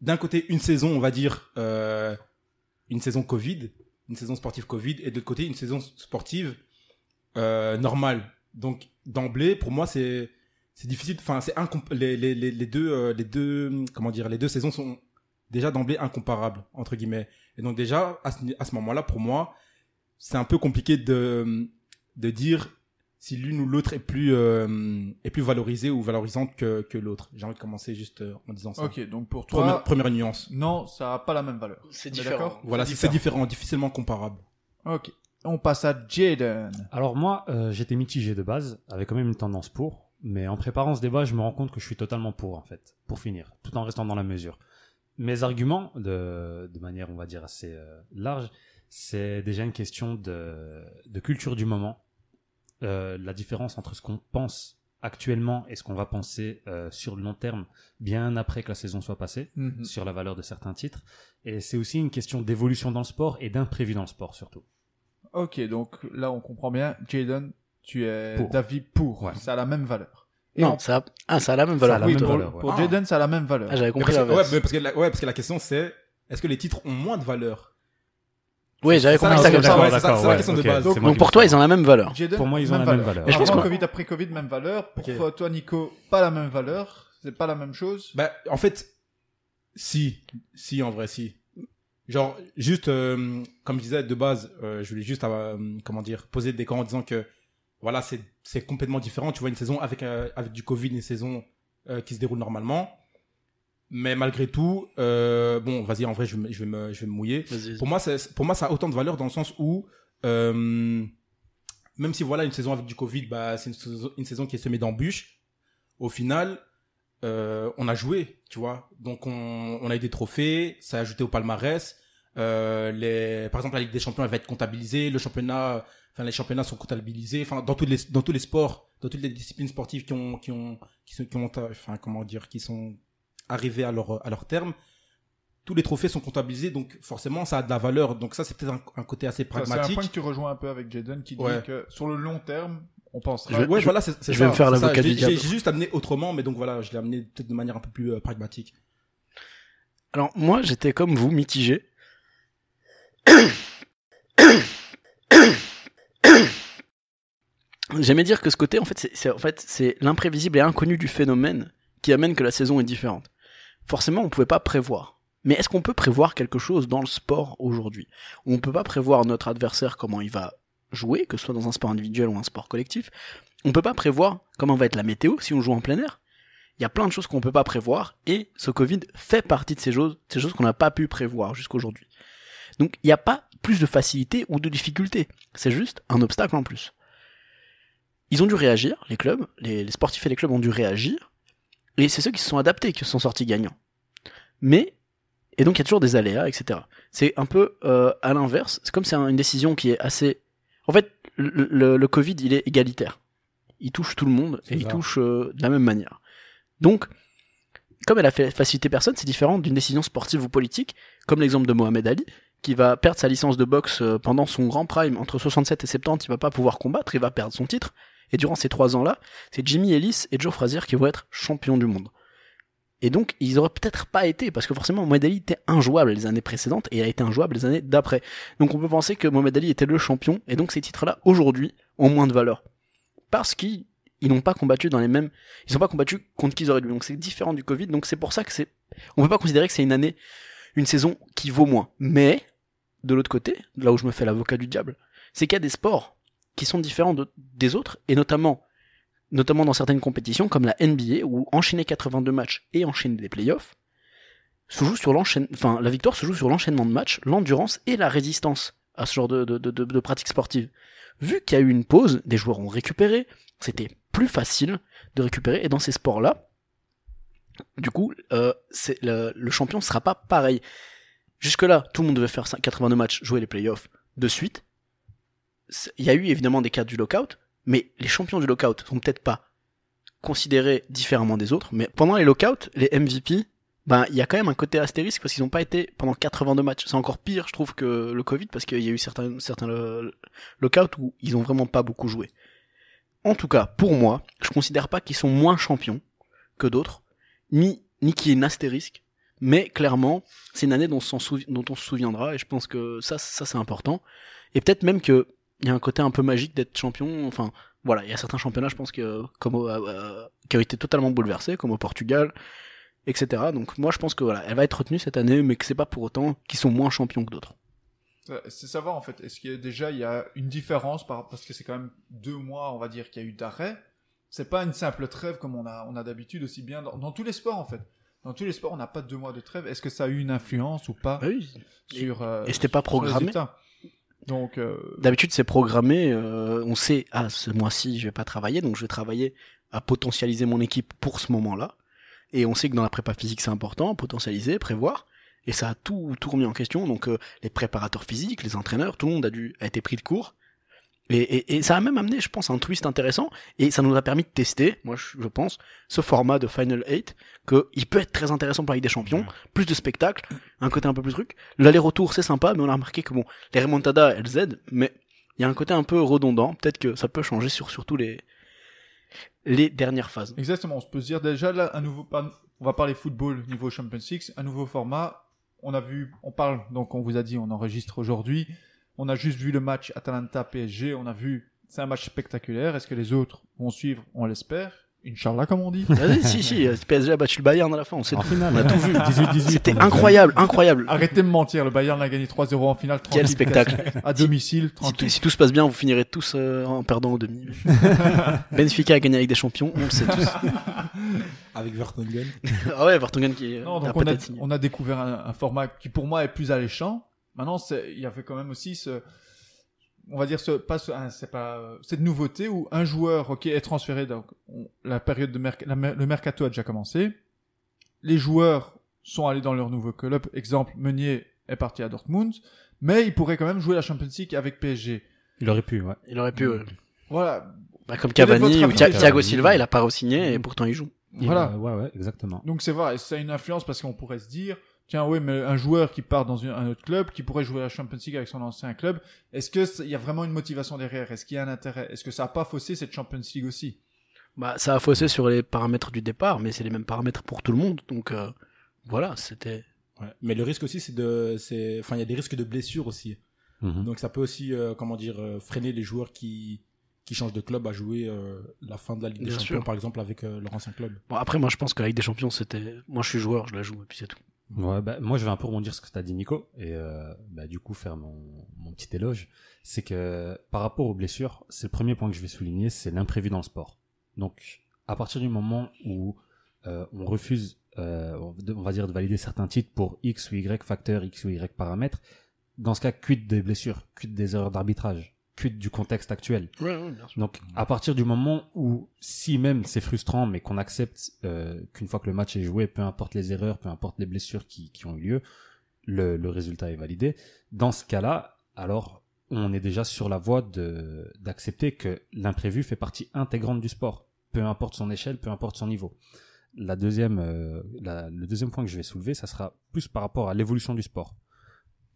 d'un côté une saison on va dire euh, une saison Covid une saison sportive Covid et de l'autre côté une saison sportive euh, normale. Donc d'emblée pour moi c'est c'est difficile enfin c'est incomp- les, les, les, les deux euh, les deux comment dire les deux saisons sont déjà d'emblée incomparables entre guillemets et donc déjà à ce, à ce moment-là pour moi c'est un peu compliqué de de dire si l'une ou l'autre est plus euh, est plus valorisée ou valorisante que, que l'autre j'ai envie de commencer juste euh, en disant ça Ok, donc pour toi, première, première nuance non, ça a pas la même valeur. C'est différent. d'accord? Voilà c'est différent difficilement comparable Ok. On passe à Jaden. Alors moi, euh, j'étais mitigé de base, avec quand même une tendance pour, mais en préparant ce débat, je me rends compte que je suis totalement pour en fait, pour finir, tout en restant dans la mesure. Mes arguments, de, de manière on va dire assez euh, large, c'est déjà une question de, de culture du moment, Euh, la différence entre ce qu'on pense actuellement et ce qu'on va penser euh, sur le long terme, bien après que la saison soit passée, Mhm. sur la valeur de certains titres. Et c'est aussi une question d'évolution dans le sport et d'imprévu dans le sport surtout. Ok, donc là on comprend bien. Jaden, tu es Pour. d'avis pour. Ouais. Ça a la même valeur. Et Non, on- ça a... Ah, ça a la même valeur. Ça a la oui, même pour, valeur, ouais. pour Ah. Jaden, ça a la même valeur. Ah, j'avais Mais compris parce, ouais, mais parce que la, ouais parce que la question c'est est-ce que les titres ont moins de valeur? Oui, j'avais compris la ça comme ça. ouais, c'est ça, c'est la question de base. Donc, pour me toi, ils ont la même valeur. Jaden, Pour moi, ils ont la même valeur. Mais je pense Avant que- Covid, après Covid, même valeur. Pour toi, Nico, pas la même valeur. C'est pas la même chose. Bah, en fait, si, si, en vrai, si. Genre, juste, euh, comme je disais de base, euh, je voulais juste, euh, comment dire, poser des camps en disant que, voilà, c'est, complètement différent. Tu vois, une saison avec, euh, avec du Covid, une saison euh, qui se déroule normalement. Mais malgré tout, euh, bon, vas-y, en vrai, je, vais me- je vais me, je vais me mouiller. Pour moi, c'est- pour moi, ça a autant de valeur dans le sens où, même si voilà, une saison avec du Covid, bah, c'est une saison, une saison qui est semée d'embûches. Au final, on a joué, tu vois. Donc, on, on a eu des trophées, ça a ajouté au palmarès. Les, par exemple, la Ligue des Champions, elle va être comptabilisée. Le championnat, enfin, les championnats sont comptabilisés. Enfin, dans tous les, dans tous les sports, dans toutes les disciplines sportives qui ont, qui ont, qui sont, qui ont, enfin, comment dire, qui sont arrivés à leur, à leur terme. Tous les trophées sont comptabilisés, donc forcément, ça a de la valeur. Donc ça, c'est peut-être un, un côté assez Ça, C'est un pragmatique. point que tu rejoins un peu avec Jaden qui dit Ouais. que sur le long terme, on pensera. Je- ouais, voilà, c'est, c'est je vais me faire l'avocat J'ai- du diable. J'ai j'ai juste amené autrement, mais donc voilà, je l'ai amené peut-être de manière un peu plus euh, pragmatique. Alors moi j'étais comme vous mitigé. J'aimais dire que ce côté en fait c'est- en fait l'imprévisible et inconnu du phénomène qui amène que la saison est différente. Forcément on pouvait pas prévoir. Mais est-ce qu'on peut prévoir quelque chose dans le sport aujourd'hui? On peut pas prévoir notre adversaire comment il va jouer, que ce soit dans un sport individuel ou un sport collectif? On peut pas prévoir comment va être la météo si on joue en plein air. Il y a plein de choses qu'on peut pas prévoir et ce Covid fait partie de ces choses, ces choses qu'on n'a pas pu prévoir jusqu'aujourd'hui. Donc il n'y a pas plus de facilité ou de difficulté, c'est juste un obstacle en plus. Ils ont dû réagir, les clubs, les, les sportifs et les clubs ont dû réagir, et c'est ceux qui se sont adaptés qui sont sortis gagnants. Mais, et donc il y a toujours des aléas, etc. C'est un peu euh, à l'inverse, c'est comme c'est un- une décision qui est assez... En fait, le, le- le Covid, il est égalitaire. Il touche tout le monde, et il touche euh, de la même manière. Donc, comme elle a fait faciliter personne, c'est différent d'une décision sportive ou politique, comme l'exemple de Mohamed Ali, qui va perdre sa licence de boxe euh, pendant son grand prime, entre 67 et 70, il va pas pouvoir combattre, il va perdre son titre. Et durant ces trois ans-là, c'est Jimmy Ellis et Joe Frazier qui vont être champions du monde. Et donc, ils auraient peut-être pas été, parce que forcément, Mohamed Ali était injouable les années précédentes et a été injouable les années d'après. Donc, on peut penser que Mohamed Ali était le champion, et donc ces titres-là, aujourd'hui, ont moins de valeur. Parce qu'ils ils n'ont pas combattu dans les mêmes, ils n'ont pas combattu contre qui ils auraient dû. Donc, c'est différent du Covid. Donc, c'est pour ça que c'est, peut pas considérer que c'est une année, une saison qui vaut moins. Mais, de l'autre côté, là où je me fais l'avocat du diable, c'est qu'il y a des sports qui sont différents de- des autres, et notamment, notamment dans certaines compétitions, comme la NBA, où enchaîner 82 matchs et enchaîner des playoffs, se joue sur enfin, la victoire se joue sur l'enchaînement de matchs, l'endurance et la résistance à ce genre de, de, de, pratiques. Vu qu'il y a eu une pause, des joueurs ont récupéré, c'était plus facile de récupérer, et dans ces sports-là, du coup, euh, le champion ne sera pas pareil. Jusque-là, tout le monde devait faire 82 matchs, jouer les playoffs de suite. Il y a eu évidemment des cas du lockout, mais les champions du lockout sont peut-être pas considérés différemment des autres. Mais pendant les lockouts, les MVP, ben il y a quand même un côté astérisque parce qu'ils n'ont pas été pendant 82 matchs. C'est encore pire, je trouve, que le Covid parce qu'il y a eu certains certains lo- lockouts où ils ont vraiment pas beaucoup joué. En tout cas, pour moi, je considère pas qu'ils sont moins champions que d'autres, ni ni qu'il y ait une astérisque. Mais clairement, c'est une année dont on se souviendra et je pense que ça, ça c'est important. Et peut-être même que il y a un côté un peu magique d'être champion. Enfin, voilà, il y a certains championnats, je pense que comme au- euh, qui ont été totalement bouleversés, comme au Portugal, etc. Donc moi, je pense que voilà, elle va être retenue cette année, mais que c'est pas pour autant qu'ils sont moins champions que d'autres. Euh, C'est savoir en fait, est-ce qu'il y a déjà il y a une différence par parce que c'est quand même deux mois, on va dire, qu'il y a eu d'arrêt. C'est pas une simple trêve comme on a on a d'habitude aussi bien dans, dans tous les sports en fait. Dans tous les sports, on n'a pas deux mois de trêve. Est-ce que ça a eu une influence ou pas oui. sur euh, et c'était pas programmé. Donc euh, D'habitude, c'est programmé. euh, on sait, ah, ce mois-ci, je vais pas travailler, donc je vais travailler à potentialiser mon équipe pour ce moment-là. Et on sait que dans la prépa physique, c'est important, potentialiser, prévoir. Et ça a tout, tout remis en question. Donc, euh, les préparateurs physiques, les entraîneurs, tout le monde a dû, a été pris de court. Et, et, et ça a même amené, je pense, un twist intéressant. Et ça nous a permis de tester, moi, je, je pense, ce format de Final 8, que il peut être très intéressant pour la Ligue des Champions. Plus de spectacles, un côté un peu plus truc. L'aller-retour, c'est sympa, mais on a remarqué que bon, les remontadas, elles aident, mais il y a un côté un peu redondant. Peut-être que ça peut changer sur surtout les les dernières phases. exactement, on se peut se dire déjà là un nouveau on va parler football niveau Champions League, un nouveau format. On a vu, on parle donc on vous a dit on enregistre aujourd'hui. On a juste vu le match Atalanta-PSG, on a vu, c'est un match spectaculaire. Est-ce que les autres vont suivre? On l'espère. Inch'Allah, comme on dit. Vas-y, si, si, PSG a battu le Bayern à la fin, on sait En tout. finale, On a tout vu. 18-18. C'était incroyable, incroyable. Arrêtez de me mentir, le Bayern a gagné 3-0 en finale. Quel spectacle. À domicile, Si tout, tranquille. si tout se passe bien, vous finirez tous euh, en perdant au demi. Benfica a gagné avec des champions, on le sait tous. Avec Vertonghen. ah ouais, Vertonghen qui est Non, donc on a, on a découvert un, un format qui pour moi est plus alléchant. Maintenant, c'est- il y avait quand même aussi ce, on va dire ce, pas ce, ah, c'est pas euh, cette nouveauté où un joueur, ok, est transféré. Donc on- la période de merc- la mer- le mercato a déjà commencé. Les joueurs sont allés dans leur nouveau club. Exemple, Meunier est parti à Dortmund, mais il pourrait quand même jouer la Champions League avec PSG. Il aurait pu, ouais. Il aurait pu, ouais. Voilà, Bah, comme Cavani ou Thiago Silva, il a pas re-signé et pourtant il joue. Il- Voilà. euh, ouais, ouais, exactement. Donc c'est vrai, et ça a une influence parce qu'on pourrait se dire, tiens oui, mais un joueur qui part dans une- un autre club, qui pourrait jouer la Champions League avec son ancien club, est-ce que c'est- il y a vraiment une motivation derrière? Est-ce qu'il y a un intérêt? Est-ce que ça a pas faussé cette Champions League aussi? Bah, ça a faussé sur les paramètres du départ, mais c'est les mêmes paramètres pour tout le monde. Donc euh, voilà, c'était. Ouais. Mais le risque aussi, c'est de, c'est, enfin, il y a des risques de blessures aussi. Mhm. Donc ça peut aussi, euh, comment dire, euh, freiner les joueurs qui, qui changent de club à jouer euh, la fin de la Ligue des Bien Champions, sûr. par exemple, avec euh, leur ancien club. Bon, après, moi je pense que la Ligue des Champions, c'était. Moi je suis joueur, je la joue, et puis c'est tout. Bah, moi, je vais un peu rebondir sur ce que tu as dit, Nico, et euh, bah, du coup, faire mon, petit éloge. C'est que par rapport aux blessures, c'est le premier point que je vais souligner, c'est l'imprévu dans le sport. Donc, à partir du moment où euh, on refuse, euh, on va dire, de valider certains titres pour X ou Y facteurs, X ou Y paramètres, dans ce cas, quid des blessures, quid des erreurs d'arbitrage, quid du contexte actuel. Ouais, ouais, bien sûr. Donc, à partir du moment où, si même c'est frustrant, mais qu'on accepte euh, qu'une fois que le match est joué, peu importe les erreurs, peu importe les blessures qui, qui ont eu lieu, le, le résultat est validé. Dans ce cas-là, alors, on est déjà sur la voie de d'accepter que l'imprévu fait partie intégrante du sport, peu importe son échelle, peu importe son niveau. La deuxième, euh, la- le deuxième point que je vais soulever, ça sera plus par rapport à l'évolution du sport.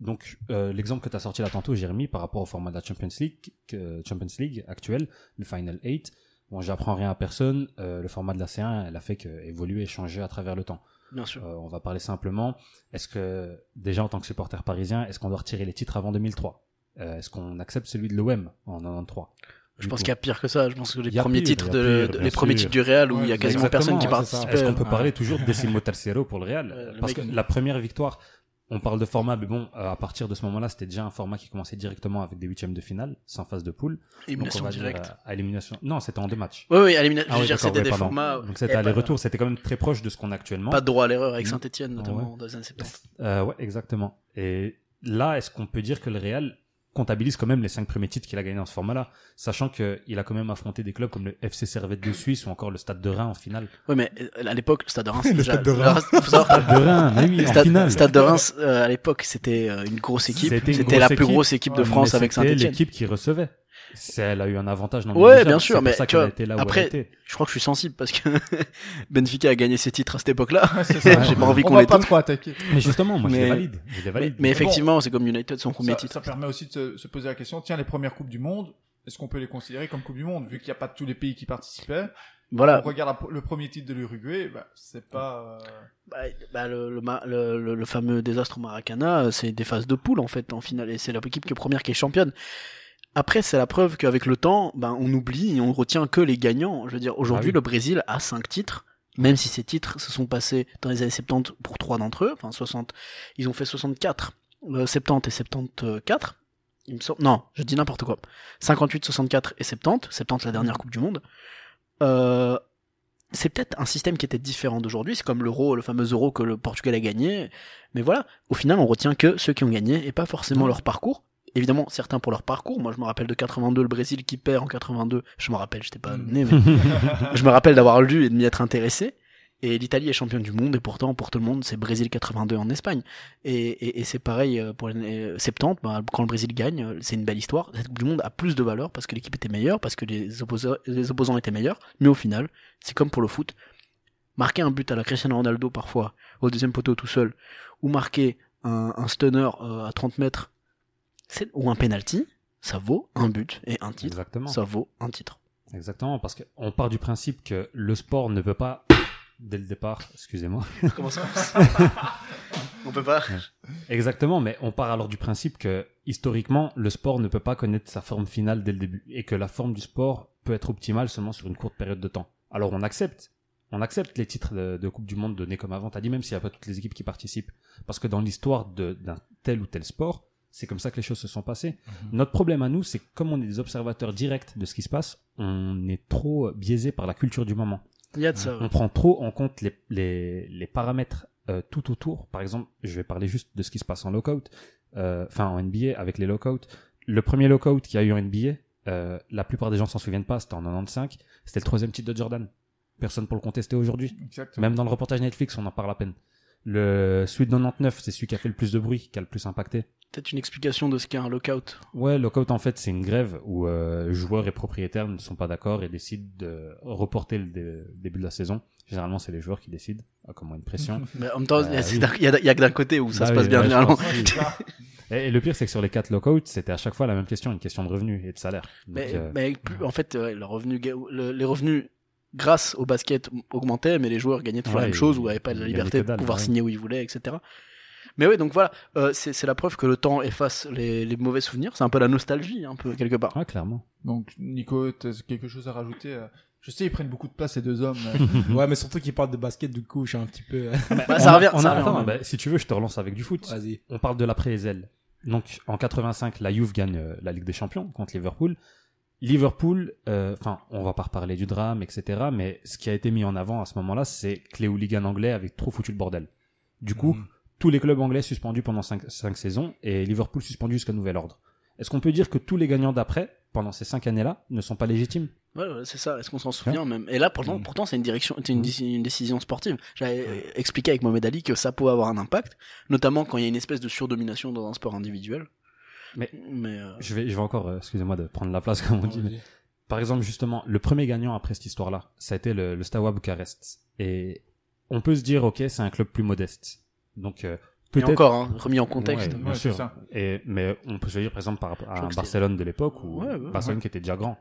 Donc, euh, l'exemple que tu as sorti là tantôt, Jérémy, par rapport au format de la Champions League, que- Champions League actuel, le Final 8, bon, j'apprends rien à personne, euh, le format de la C1, elle a fait que évoluer et changer à travers le temps. Bien sûr. Euh, on va parler simplement, est-ce que, déjà en tant que supporter parisien, est-ce qu'on doit retirer les titres avant 2003 Euh, Est-ce qu'on accepte celui de l'OM en 93 Je pense qu'il y a pire que ça. Je pense que les premiers pire, titres de, pire, les premiers sûr. titres du Real où Ouais, il y a quasiment personne qui participait. Est-ce qu'on peut Ouais. parler toujours de décimo tercero pour le Real? Euh, le Parce mec- que la première victoire, on parle de format, mais bon, euh, à partir de ce moment-là, c'était déjà un format qui commençait directement avec des huitièmes de finale, sans phase de poule. Élimination directe. euh, à élimination. Non, c'était en deux matchs. Oui, oui, élimina- Ah je veux oui, c'était des pardon. formats. Donc c'était et aller-retour, c'était quand même très proche de ce qu'on a actuellement. Pas, de droit à l'erreur avec Mm. Saint-Etienne, notamment Ouais. dans les années 70. Euh, ouais, exactement. Et là, est-ce qu'on peut dire que le Real comptabilise quand même les cinq premiers titres qu'il a gagnés dans ce format-là, sachant qu'il a quand même affronté des clubs comme le FC Servette de Suisse ou encore le Stade de Reims en finale. Oui, mais euh, à l'époque, le Stade de Reims, Le déjà- Stade de Reims. savoir que De Reims, mais oui, le en Stade, finale. Stade de Reims, euh, à l'époque, c'était euh, une grosse équipe. C'était C'était la plus grosse équipe de France Mais avec c'était Saint-Etienne. l'équipe qui recevait. C'est- Elle a eu un avantage non Ouais, bien sûr, mais ça tu vois, été là où après, elle était. Je crois que je suis sensible parce que Benfica a gagné ses titres à cette époque-là. C'est ça. J'ai pas envie On qu'on les pas touche. trop attaquer. Mais justement, moi, je Mais- les valide. Je les Mais, valide. mais effectivement, c'est comme United, son premier Ça, titre. ça permet aussi de se, se poser la question, tiens, les premières Coupes du Monde, est-ce qu'on peut les considérer comme Coupe du Monde Vu qu'il n'y a pas tous les pays qui participaient, Voilà. on regarde le premier titre de l'Uruguay, bah, c'est pas... euh, Bah, bah, le, le, le- le fameux désastre au Maracana, euh, c'est des phases de poule en fait en finale et c'est l'équipe qui est première qui est championne. Après, c'est la preuve qu'avec le temps, ben, on oublie et on retient que les gagnants. Je veux dire, aujourd'hui, Ah oui. le Brésil a 5 titres, même si ces titres se sont passés dans les années 70 pour trois d'entre eux, enfin 60, ils ont fait 64, euh, 70 et 74. Il me semble, non, je dis n'importe quoi. 58, 64 et 70, 70 la dernière Coupe du Monde. Euh, c'est peut-être un système qui était différent d'aujourd'hui. C'est comme l'euro, le fameux euro que le Portugal a gagné. Mais voilà, au final, on retient que ceux qui ont gagné et pas forcément leur parcours. Évidemment, certains pour leur parcours. Moi, je me rappelle de 82, le Brésil qui perd en 82. Je me rappelle, j'étais pas né, mais je me rappelle d'avoir lu et de m'y être intéressé. Et l'Italie est championne du monde, et pourtant, pour tout le monde, c'est Brésil 82 en Espagne. Et, et, et c'est pareil euh, pour les années 70, bah, quand le Brésil gagne, euh, c'est une belle histoire. Cette Coupe du Monde a plus de valeur parce que l'équipe était meilleure, parce que les opposants, les opposants étaient meilleurs. Mais au final, c'est comme pour le foot. Marquer un but à la Cristiano Ronaldo parfois, au deuxième poteau tout seul, ou marquer un, un stunner euh, à 30 mètres, ou un penalty, ça vaut un but et un titre. Exactement. Ça vaut un titre. Exactement, parce qu'on part du principe que le sport ne peut pas, dès le départ, excusez-moi, Comment ça On peut pas. Exactement, mais on part alors du principe que historiquement, le sport ne peut pas connaître sa forme finale dès le début et que la forme du sport peut être optimale seulement sur une courte période de temps. Alors on accepte, on accepte les titres de, de Coupe du Monde donnés comme avant. T'as dit même s'il n'y a pas toutes les équipes qui participent, parce que dans l'histoire de- d'un tel ou tel sport, c'est comme ça que les choses se sont passées. Notre problème à nous, c'est que comme on est des observateurs directs de ce qui se passe, on est trop biaisé par la culture du moment. Il y a de ça. ouais. On prend trop en compte les, les, les paramètres euh, tout autour. Par exemple, je vais parler juste de ce qui se passe en lockout, euh, en NBA avec les lockouts. Le premier lockout qu'il y a eu en NBA, euh, la plupart des gens s'en souviennent pas, c'était en 95, c'était le troisième titre de Jordan. Personne pour le contester aujourd'hui. Même dans le reportage Netflix, on en parle à peine. Le de 99, c'est celui qui a fait le plus de bruit, qui a le plus impacté. Peut-être une explication de ce qu'est un lockout. Ouais, lockout en fait c'est une grève où euh, joueurs et propriétaires ne sont pas d'accord et décident de reporter le dé- début de la saison. Généralement c'est les joueurs qui décident, à comment une pression. Mais en même temps, il y a- Euh, c'est oui. d'un- il y, a, il que d'un côté où ça Bah se oui, passe bien ouais, je généralement. oui. et, et le pire c'est que sur les quatre lockouts, c'était à chaque fois la même question, une question de revenus et de salaire. Donc, Mais, euh, mais plus- en fait, ouais, le revenu, le- les revenus grâce au basket augmentaient, mais les joueurs gagnaient toujours Ouais, la même chose ou n'avaient pas la liberté de pouvoir ouais. signer où ils voulaient, etc. Mais ouais, donc voilà, euh, c'est la preuve que le temps efface les, les mauvais souvenirs. C'est un peu la nostalgie, un peu quelque part. ouais, clairement. Donc, Nico, t'as quelque chose à rajouter euh Je sais, ils prennent beaucoup de place, ces deux hommes. euh. Ouais, mais surtout qu'il parle de basket, du coup, je suis un petit peu. Bah, ça a- revient, on ça a- revient. attends, bah, si tu veux, je te relance avec du foot. Vas-y. On parle de l'après Ezel. Donc en 85, la Juve gagne euh, la Ligue des Champions contre Liverpool. Liverpool, euh, enfin, on va pas reparler du drame, etc. Mais ce qui a été mis en avant à ce moment-là, c'est que les hooligans anglais avaient trop foutu le bordel. Du coup, Mhm. tous les clubs anglais suspendus pendant 5, saisons et Liverpool suspendu jusqu'à nouvel ordre. Est-ce qu'on peut dire que tous les gagnants d'après, pendant ces cinq années-là, ne sont pas légitimes? Ouais, ouais, c'est ça. Est-ce qu'on s'en souvient même? Et là, pourtant, Mm. pourtant, c'est une direction, c'est une, Mm. une décision sportive. J'avais expliqué avec Mohamed Ali que ça peut avoir un impact, notamment quand il y a une espèce de surdomination dans un sport individuel. Mais- mais euh, Je vais, je vais encore, euh, excusez-moi de prendre la place comme on dit, mais par exemple, justement, le premier gagnant après cette histoire-là, ça a été le, le Steaua Bucarest. Et on peut se dire, ok, c'est un club plus modeste. Donc, euh, peut-être. encore, hein, remis en contexte. Ouais, bien Ouais, sûr. ça. Et, mais on peut se dire, par exemple, par rapport à un Barcelone de l'époque, ou Ouais, ouais, Barcelone qui était déjà grand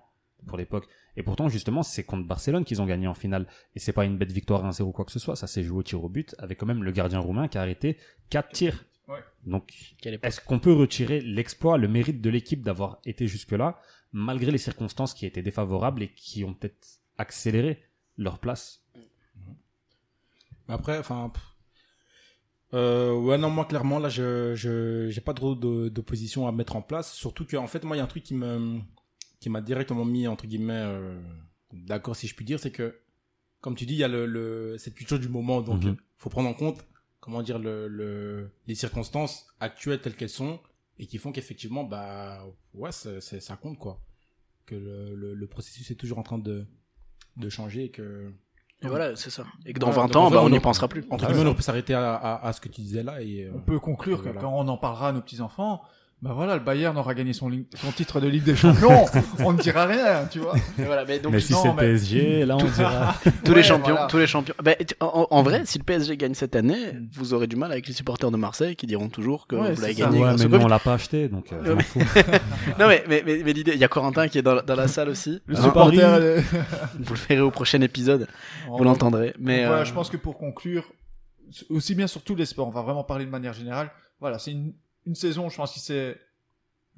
pour l'époque. Et pourtant, justement, c'est contre Barcelone qu'ils ont gagné en finale. Et c'est pas une bête victoire 1-0 ou quoi que ce soit. Ça s'est joué au tir au but avec quand même le gardien roumain qui a arrêté 4 tirs. Ouais. Donc, est-ce qu'on peut retirer l'exploit, le mérite de l'équipe d'avoir été jusque-là, malgré les circonstances qui étaient défavorables et qui ont peut-être accéléré leur place? Mais après, enfin. Euh, ouais, non, moi, clairement, là, je, je, j'ai pas trop de- d'opposition à mettre en place. Surtout que, en fait, moi, il y a un truc qui me, qui m'a directement mis, entre guillemets, euh, d'accord, si je puis dire, c'est que, comme tu dis, il y a le, le, cette culture du moment. Donc, Mhm. faut prendre en compte, comment dire, le, le, les circonstances actuelles telles qu'elles sont et qui font qu'effectivement, bah, ouais, c'est, c'est- ça compte, quoi. Que le, le, le processus est toujours en train de, de changer et que, Et voilà, c'est ça. Et que dans Voilà, 20 donc ans, bah, on n'y en- pensera plus. entre guillemets, ouais. on peut s'arrêter à, à, à ce que tu disais là et, euh, On peut conclure que Voilà. quand on en parlera à nos petits-enfants, bah voilà, le Bayern aura gagné son, son titre de Ligue des Champions. on ne dira rien, tu vois. Et voilà, mais donc, Mais si c'est mais- PSG, là on dira. tous Ouais, les champions, voilà. tous les champions. Bah, en, en vrai, si le PSG gagne cette année, vous aurez du mal avec les supporters de Marseille qui diront toujours que Ouais, vous l'avez gagné ouais, mais nous on l'a pas acheté, donc euh, mais-. Non mais mais mais, mais l'idée, il y a Corentin qui est dans, dans la salle aussi. Le Hein, supporter. euh, vous le verrez au prochain épisode, vous l'entendrez. Mais voilà, euh, je pense que pour conclure, aussi bien sur tous les sports, on va vraiment parler de manière générale. Voilà, c'est une, une saison, je pense, qui c'est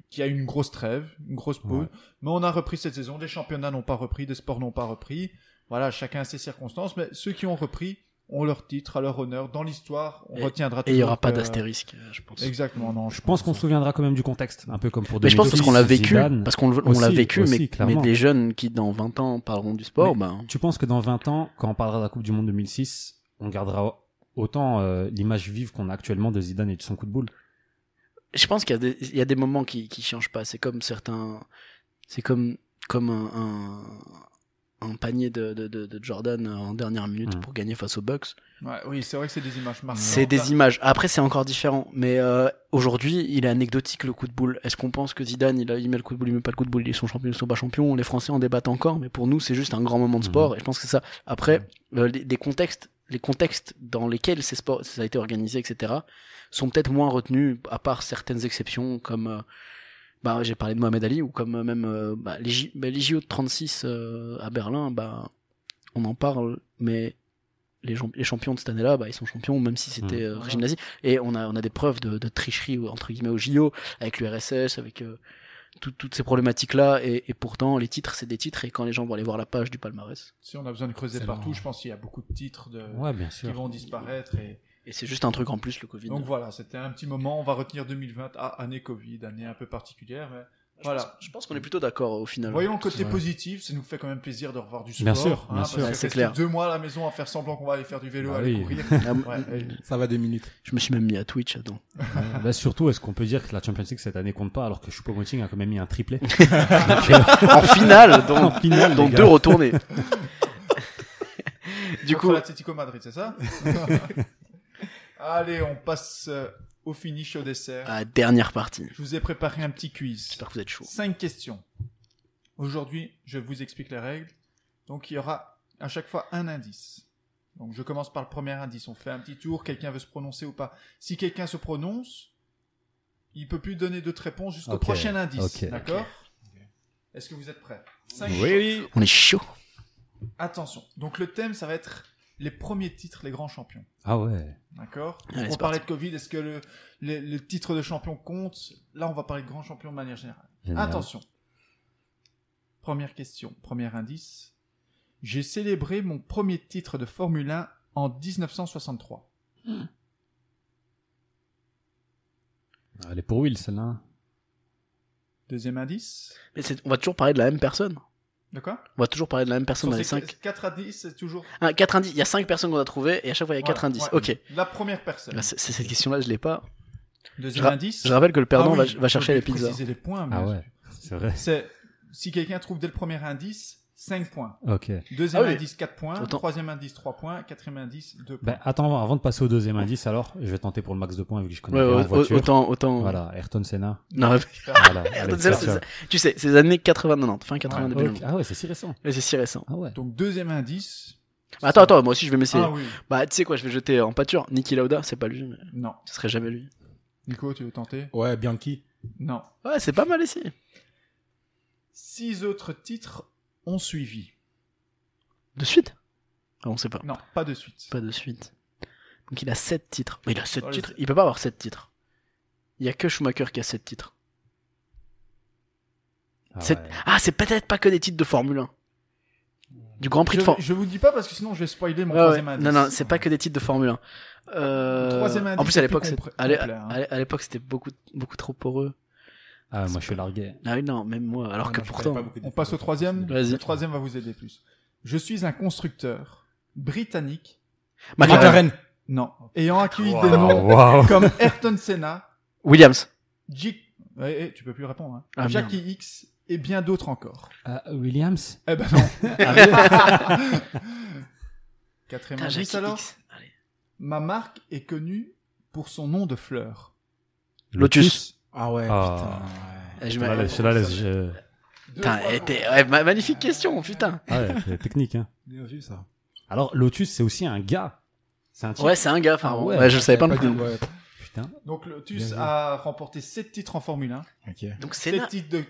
qui a eu une grosse trêve, une grosse pause, Ouais. mais on a repris cette saison. Les championnats n'ont pas repris, les sports n'ont pas repris. Voilà, chacun a ses circonstances, mais ceux qui ont repris ont leur titre, à leur honneur. Dans l'histoire, on Et- retiendra. et il y aura pas que- d'astérisque, je pense. Exactement, non. Je pense qu'on se souviendra quand même du contexte, un peu comme pour Mais je pense parce 2006, qu'on l'a vécu, Zidane. parce qu'on l'a vécu, aussi, mais, mais clairement. les jeunes qui dans 20 ans parleront du sport, ben Tu penses que dans 20 ans, quand on parlera de la Coupe du Monde 2006, on gardera autant euh, l'image vive qu'on a actuellement de Zidane et de son coup de boule? Je pense qu'il y a des, il y a des moments qui, qui changent pas. C'est comme certains, c'est comme, comme un, un, un panier de, de, de, de Jordan en dernière minute Mm. pour gagner face aux Bucks. Ouais, oui, c'est vrai que c'est des images marquantes. C'est des images. Après, c'est encore différent. Mais euh, aujourd'hui, il est anecdotique le coup de boule. Est-ce qu'on pense que Zidane, il, a, il met le coup de boule, il met pas le coup de boule, ils sont champions, ils sont pas champions Les Français en débattent encore, mais pour nous, c'est juste un grand moment de sport. Et je pense que c'est ça. Après, euh, les, les contextes, les contextes dans lesquels ces sports, ça a été organisé, etc., sont peut-être moins retenus, à part certaines exceptions, comme euh, bah, j'ai parlé de Mohamed Ali, ou comme euh, même euh, bah, les, J- bah, les JO de 36 euh, à Berlin, bah, on en parle, mais les, les champions de cette année-là, bah, ils sont champions, même si c'était Mm. euh, régime nazi. Et on a, on a des preuves de, de tricherie, entre guillemets, au JO, avec l'URSS, avec euh, tout- toutes ces problématiques-là. Et, et pourtant, les titres, c'est des titres. Et quand les gens vont aller voir la page du palmarès, Si on a besoin de creuser C'est partout, je pense qu'il y a beaucoup de titres de... Ouais, bien qui vont disparaître. Et... et c'est juste un truc en plus, le Covid. Donc voilà, c'était un petit moment. On va retenir 2020, ah, année Covid, année un peu particulière. Mais... Je Voilà. pense- Je pense qu'on est plutôt d'accord au final. Voyons le côté Ouais. positif, ça nous fait quand même plaisir de revoir du sport. Bien sûr, hein, bien sûr. Ouais, c'est clair. deux mois à la maison à faire semblant qu'on va aller faire du vélo, Bah aller oui. courir. Ah, Ouais. Ça va deux minutes. Je me suis même mis à Twitch. Attends. Bah, surtout, est-ce qu'on peut dire que la Champions League cette année compte pas alors que Choupo-Moting a quand même mis un triplé? En finale, dont, En finale, gars. deux retournés. du Contre coup, l'Atlético Madrid, c'est ça? Allez, on passe euh, au finish au dessert. à la dernière partie. Je vous ai préparé un petit quiz. J'espère que vous êtes chaud. Cinq questions. Aujourd'hui, je vous explique les règles. Donc, il y aura à chaque fois un indice. Donc, je commence par le premier indice. On fait un petit tour. Quelqu'un veut se prononcer ou pas. Si quelqu'un se prononce, il peut plus donner d'autres réponses jusqu'au Ok, prochain indice. ok. D'accord Est-ce que vous êtes prêts? Cinq Oui. On est chaud. Attention. Donc, le thème, ça va être les premiers titres, les grands champions. Ah ouais. D'accord Allez, On parlait de Covid. Est-ce que le, le, le titre de champion compte Là, on va parler de grands champions de manière générale. Génial. Attention. Première question, premier indice. J'ai célébré mon premier titre de Formule 1 en 1963. Elle est pour Will, celle-là. Deuxième indice. Mais on va toujours parler de la même personne. De quoi On va toujours parler de la même personne dans les Sur ces 5. 4 indices, c'est toujours. Ah, quatre indices. Il y a 5 personnes qu'on a trouvées et à chaque fois il y a 4 Ouais, indices. ouais. Ok. La première personne. C'est- cette question-là, je l'ai pas. Deuxième je indice. Je rappelle que le perdant Ah oui, va, va chercher les pizzas. préciser les points. Ah ouais. C'est vrai. C'est si quelqu'un trouve dès le premier indice, 5 points. Ok. Deuxième Ah oui. indice, 4 points. Autant- Troisième indice, 3 points. Quatrième indice, 2 points. Ben, attends, avant de passer au deuxième indice, alors, je vais tenter pour le max de points vu que je connais Ouais, bien ouais, en voiture. autant, autant. Voilà, Ayrton Senna. Non, mais- Voilà, Ayrton c'est Senna, ça. tu sais, c'est les années 80-90, fin 80 Ouais, début Ok. 90. Ah ouais, c'est si récent. Mais c'est si récent. Ah ouais. Donc deuxième indice. Bah, attends, attends, moi aussi je vais m'essayer. Ah oui. Bah, tu sais quoi, je vais jeter en pâture. Niki Lauda, c'est pas lui, mais Non. ce serait jamais lui. Nico, tu veux tenter? Ouais, Bianchi. Non. Ouais, c'est pas mal ici. Six autres titres ont suivi. De suite ah, On sait pas. Non, pas de suite. Pas de suite. Donc il a 7 titres. Mais il a 7 Dans les- titres. Il peut pas avoir 7 titres. Il y a que Schumacher qui a 7 titres. Ah C'est- ouais. Ah, c'est peut-être pas que des titres de Formule 1. Du Grand Prix Je, de Formule je vous dis pas parce que sinon je vais spoiler mon 1. troisième indice. Non, non, c'est pas que des titres de Formule 1. Euh, Troisième indice en plus, l'époque, hein. à l'époque, c'était beaucoup, beaucoup trop poreux. Ah, moi, je suis largué. Ah oui, non, même moi. Alors que non, pourtant. On passe au troisième. Vas-y. Le troisième va vous aider plus. Je suis un constructeur britannique. McLaren. Non. Ayant accueilli Wow, des noms wow. comme Ayrton Senna, Williams. J... Ouais, eh, tu peux plus répondre. Hein. Ah, Jackie X et bien d'autres encore. Ah, Williams? Eh ben non. Ah, Quatrième indice Jackie alors. X. Allez. Ma marque est connue pour son nom de fleur. Lotus. Ah ouais, Ah. putain. ouais. Eh, je Je mets- la laisse, je la laisse. je- Putain, ouais, ma- magnifique question, putain. Ah ouais, technique, hein. Bien vu ça. Alors, Lotus, c'est aussi un gars. C'est un type. Ouais, c'est un gars. Enfin, Ah ouais, ouais, je le savais pas non Pas plus. dit- ouais. Putain. Donc Lotus a remporté 7 titres en Formule 1. Ok. Donc c'est 7 titres de,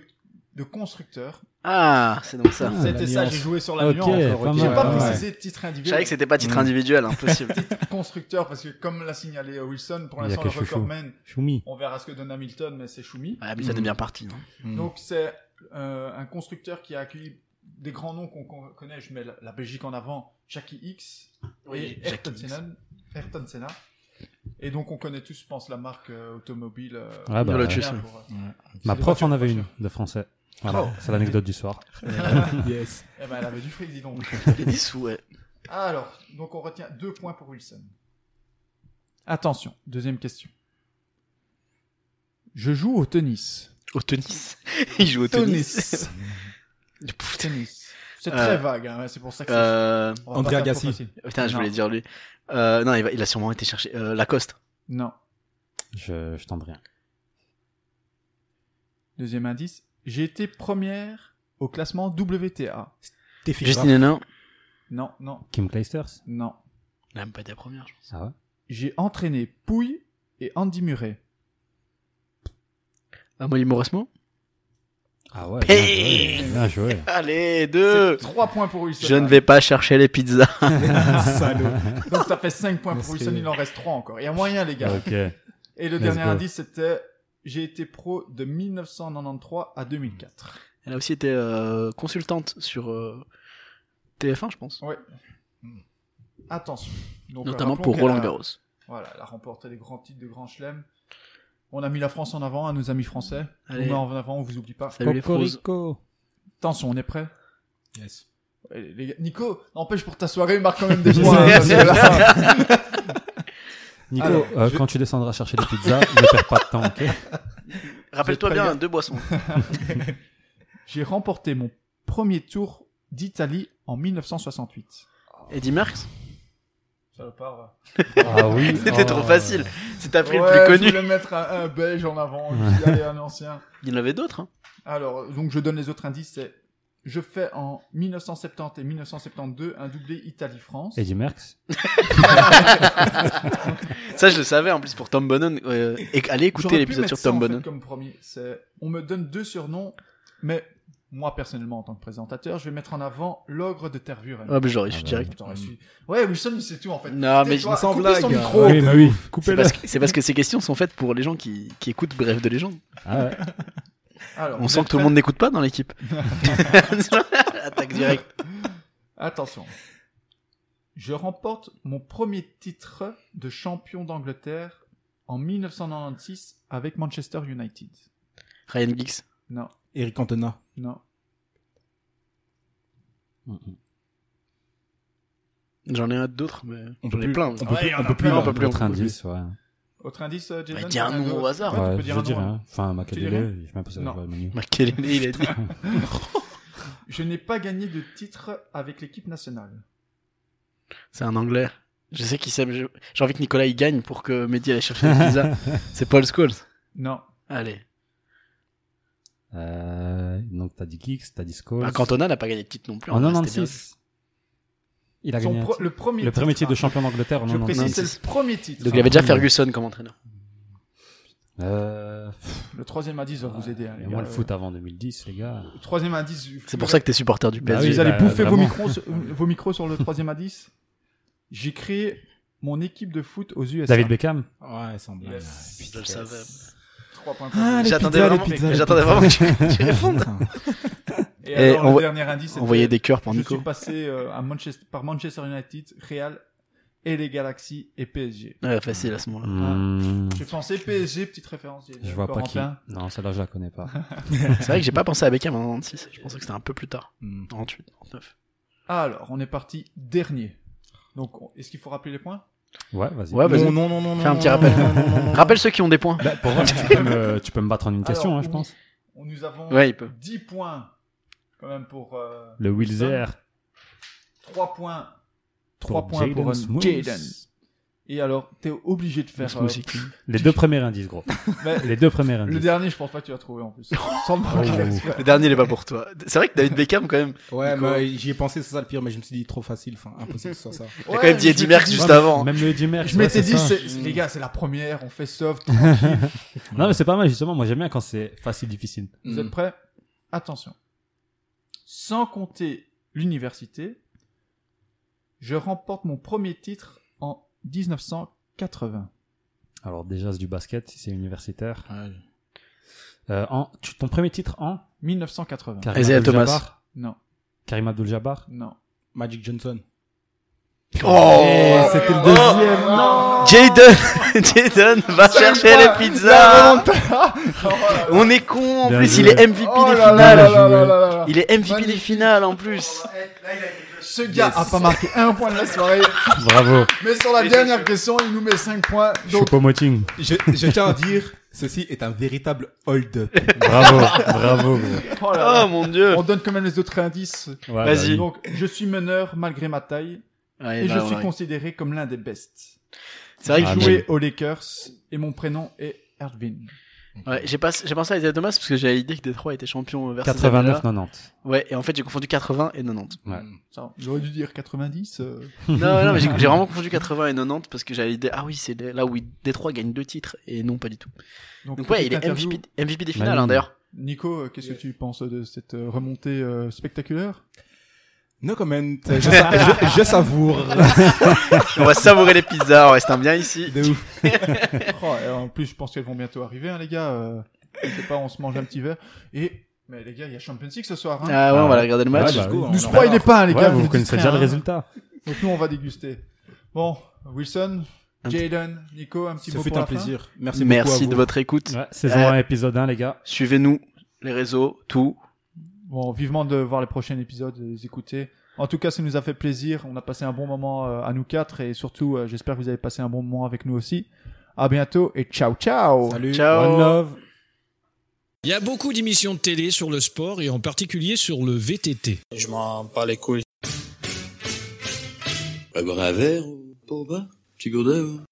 de constructeur. Ah, c'est donc ça. Ah, C'était ça, j'ai joué sur la Ok, nuance. pas J'ai pas précisé titre Je savais individuel. que c'était pas titre Mm. individuel, impossible. constructeur parce que comme l'a signalé Wilson, pour l'instant le recordman, Choumi. on verra ce que donne Hamilton, mais c'est Schumi. Ouais, Hamilton est bien parti. hein. Mm. Donc c'est euh, un constructeur qui a accueilli des grands noms qu'on connaît. Je mets la, la Belgique en avant, Jackie X et Ayrton. Senna, Ayrton Senna. Et donc on connaît tous, je pense, la marque euh, automobile. euh, Ah bah, ouais. pour, Ma prof en avait une de français. Voilà, Oh. c'est l'anecdote du soir. yes. Eh ben, elle avait du fric, dis donc. Il y a des sous, ouais. Alors, donc on retient deux points pour Wilson. Attention, deuxième question. Je joue au tennis. Au tennis. Il joue au tennis. Tennis. Tennis. C'est Euh, très vague, hein, c'est pour ça que c'est- Euh... pas André Agassi. facile. Putain, je Non. voulais dire lui. Euh, non, il, va- il a sûrement été chercher. Euh, Lacoste. Non. Je, je tente rien. Deuxième indice. J'ai été première au classement WTA. Justine Hénin. Non, non, Kim Clijsters non. Il a même pas été la première, je pense. Ah ouais J'ai entraîné Pouille et Andy Murray. Ah, Molly Mauresmo Ah ouais. Bien joué. Bien joué. Allez, deux 3 points pour Wilson. Je ne vais pas chercher les pizzas. Salaud. Donc ça fait 5 points pour. Wilson, il en reste 3 encore. Il y a moyen, les gars. Ok. Et le Let's dernier go. indice, c'était j'ai été pro de 1993 à 2004. Elle a aussi été euh, consultante sur euh, TF1, je pense. Ouais. Attention. Donc, Notamment pour Roland a- Garros. Voilà, elle a remporté des grands titres de Grand Chelem. On a mis la France en avant à nos amis français. Allez. On met en avant, on vous oublie pas. Salut les. Cocorico. Attention, on est prêt? Yes. Les gars, Nico, n'empêche pour ta soirée, marque quand même des points. hein, parce que là- Nico, Alors, euh, je- quand tu descendras chercher les pizzas, ne perds pas de temps, ok Rappelle-toi bien, deux boissons. J'ai remporté mon premier tour d'Italie en 1968. Eddie Merckx Salopard. Ah oui. C'était oh. trop facile. Si t'as pris Ouais, le plus Je connu. voulais mettre un, un belge en avant. Je un ancien. Il y en avait d'autres. Hein. Alors, donc je donne les autres indices. C'est je fais en 1970 et 1972 un doublé Italie-France. Eddie Merckx. Ça, je le savais en plus pour Tom Bonnon. Euh, et allez écouter l'épisode sur ça, Tom en fait, Bonnon. comme premier. C'est, on me donne deux surnoms, mais moi personnellement en tant que présentateur, je vais mettre en avant l'ogre de Tervuren. Ah, mais j'aurais Ah su bah direct. Su. Ouais, Wilson, il sait tout en fait. Non, mais Tais-toi, sans coupez blague. son Ah, micro. oui, bah oui. C'est parce, c'est parce que ces questions sont faites pour les gens qui, qui écoutent Bref de légende. Ah ouais. Alors, On sent que tout le monde n'écoute pas dans l'équipe. Attaque directe. Attention. Je remporte mon premier titre de champion d'Angleterre en 1996 avec Manchester United. Ryan Giggs. Non, Eric Cantona. non. J'en ai un d'autres, mais On peut plus. plein. On peut plus. On peut plus. on peut plus. Autre indice, ouais. Autre indice, euh, Jason Bah, dis un nom au hasard. Ouais, tu peux je dire veux un dire, nom, hein. hein. Enfin, Makelele, je sais même pas si ça venir. Makelele, il a dit. Je n'ai pas gagné de titre avec l'équipe nationale. C'est un anglais. Je sais qui c'est, mais je- j'ai envie que Nicolas il gagne pour que Mehdi aille chercher la pizza. c'est Paul Scholes. Non. Allez. Euh, donc t'as dit Geeks, t'as dit Scholes. Bah, Cantona n'a pas gagné de titre non plus. En c'était 96. Il a Son gagné pro- le premier le premier titre de champion d'Angleterre Je 96. précise, c'est 96. le premier titre. Donc il avait déjà. Ferguson comme entraîneur. Euh, Le troisième indice va vous aider. hein, y les gars. moins le foot avant 2010, les gars. Le troisième indice. C'est pour ça que t'es supporter du Bah PSG. oui, vous allez bah, bouffer vos micros, sur, vos micros sur le troisième indice. J'ai créé mon équipe de foot aux USA. David Beckham. Ouais, sans blague. Yes. Je le savais. Points Ah, J'attendais pizzas, vraiment, les pizzas, j'attendais vraiment que tu, tu répondes. Et, Et alors, envo- le dernier indice, c'était- des cœurs pour je Nico. suis passé euh, à Manchester, par Manchester United, Real et les Galaxies et PSG. Ouais, facile à ce moment-là. Hmm, J'ai pensé PSG, petite référence. je vois pas qui. Non, celle-là, je la connais pas. C'est vrai que j'ai pas pensé à Beckham en 96. Je pensais que c'était un peu plus tard. Hmm. 98, 99. Alors, on est parti dernier. Donc, on- est-ce qu'il faut rappeler les points? Ouais, vas-y. Ouais, vas-y. Non, non, non, non, Fais un petit rappel. Rappelle ceux qui ont des points. Bah, pour voir, tu peux, me, tu peux me battre en une question, Alors, hein, je pense. On- Nous avons Ouais, il peut. 10 points quand même pour euh, Le Wilzer. 3 points. 3 Pour points pour Jaden un. Jaden. Et alors, t'es obligé de faire. Euh, Les deux premiers indices, gros. mais Les deux premiers le indices. dernier, je pense pas que tu vas trouver en plus. Sans le Oh. Le dernier, il est pas pour toi. C'est vrai que David Beckham, quand même. Ouais, mais j'y ai pensé, c'est ça le pire, mais je me suis dit trop facile, enfin, impossible que ce soit ça. T'as quand même dit Eddie Merckx juste avant. Même le Eddie Merckx. Je ouais, m'étais dit, les gars, c'est la première, on fait soft. Non, mais c'est pas mal, justement. Moi, j'aime bien quand c'est facile, difficile. Vous Mm. êtes prêts? Attention. Sans compter l'université, je remporte mon premier titre en 1980. Alors, déjà, c'est du basket, si c'est universitaire. Ouais. Euh, en, tu, ton premier titre en? 1980. Karim Thomas. Non, Karim Abdul-Jabbar? Non. Magic Johnson. Oh C'était le Oh deuxième, non Jaden Jaden va chercher les pizzas On est con en Bien plus, joué. il est MVP Oh des finales là là là là là. Il est MVP des finales en plus Ce gars a pas marqué un point de la soirée, Bravo. mais sur la dernière question, il nous met 5 points. Donc. Je, je tiens à dire, ceci est un véritable hold-up. Bravo, bravo, oh là. Oh mon dieu on donne quand même les autres indices. Vas-y. Donc, je suis meneur malgré ma taille Ouais, et bah, je on suis considéré comme l'un des best. C'est vrai que Ah, J'ai mais- joué aux Lakers et mon prénom est Erdvin. ouais, j'ai pas- j'ai pensé à Isaiah Thomas parce que j'avais l'idée que Détroit était champion vers ces années-là. 89-90. Ouais, et en fait j'ai confondu 80 et 90. Ouais. Ça, J'aurais dû dire 90. euh. non, non, mais j'ai j'ai vraiment confondu 80 et 90 parce que j'avais l'idée, ah oui, c'est là où Détroit gagne deux titres et non pas du tout. Donc ouais, il est MVP, MVP des Bah finales oui. hein, d'ailleurs. Nico, euh, qu'est-ce que tu penses de cette euh, remontée euh, spectaculaire? No comment. Je, sa- je- je savoure. On va savourer les pizzas en restant bien ici. De ouf. Oh, En plus, je pense qu'elles vont bientôt arriver, hein, les gars. Euh, je sais pas, on se mange un petit verre. Et, mais les gars, il y a Champions League ce soir. Hein. Ah ouais, on va aller regarder le match. Ouais, bah oui. Nous spoilez pas, les Ouais, gars. vous connaissez déjà le rien, résultat. Donc nous, on va déguster. Bon, Wilson, Jaden, Nico, un petit Ce mot pour un la fin plaisir. Merci, beaucoup à Merci vous. de votre écoute. Ouais, saison Euh, 1, épisode 1, les gars. Suivez-nous, les réseaux, tout. Bon, vivement de voir les prochains épisodes, de les écouter. En tout cas, ça nous a fait plaisir. On a passé un bon moment euh, à nous quatre et surtout, euh, j'espère que vous avez passé un bon moment avec nous aussi. À bientôt et ciao ciao. Salut. Ciao. One love. Il y a beaucoup d'émissions de télé sur le sport et en particulier sur le VTT. Je m'en bats les couilles. On va boire un verre ou pas au Petit gourdin.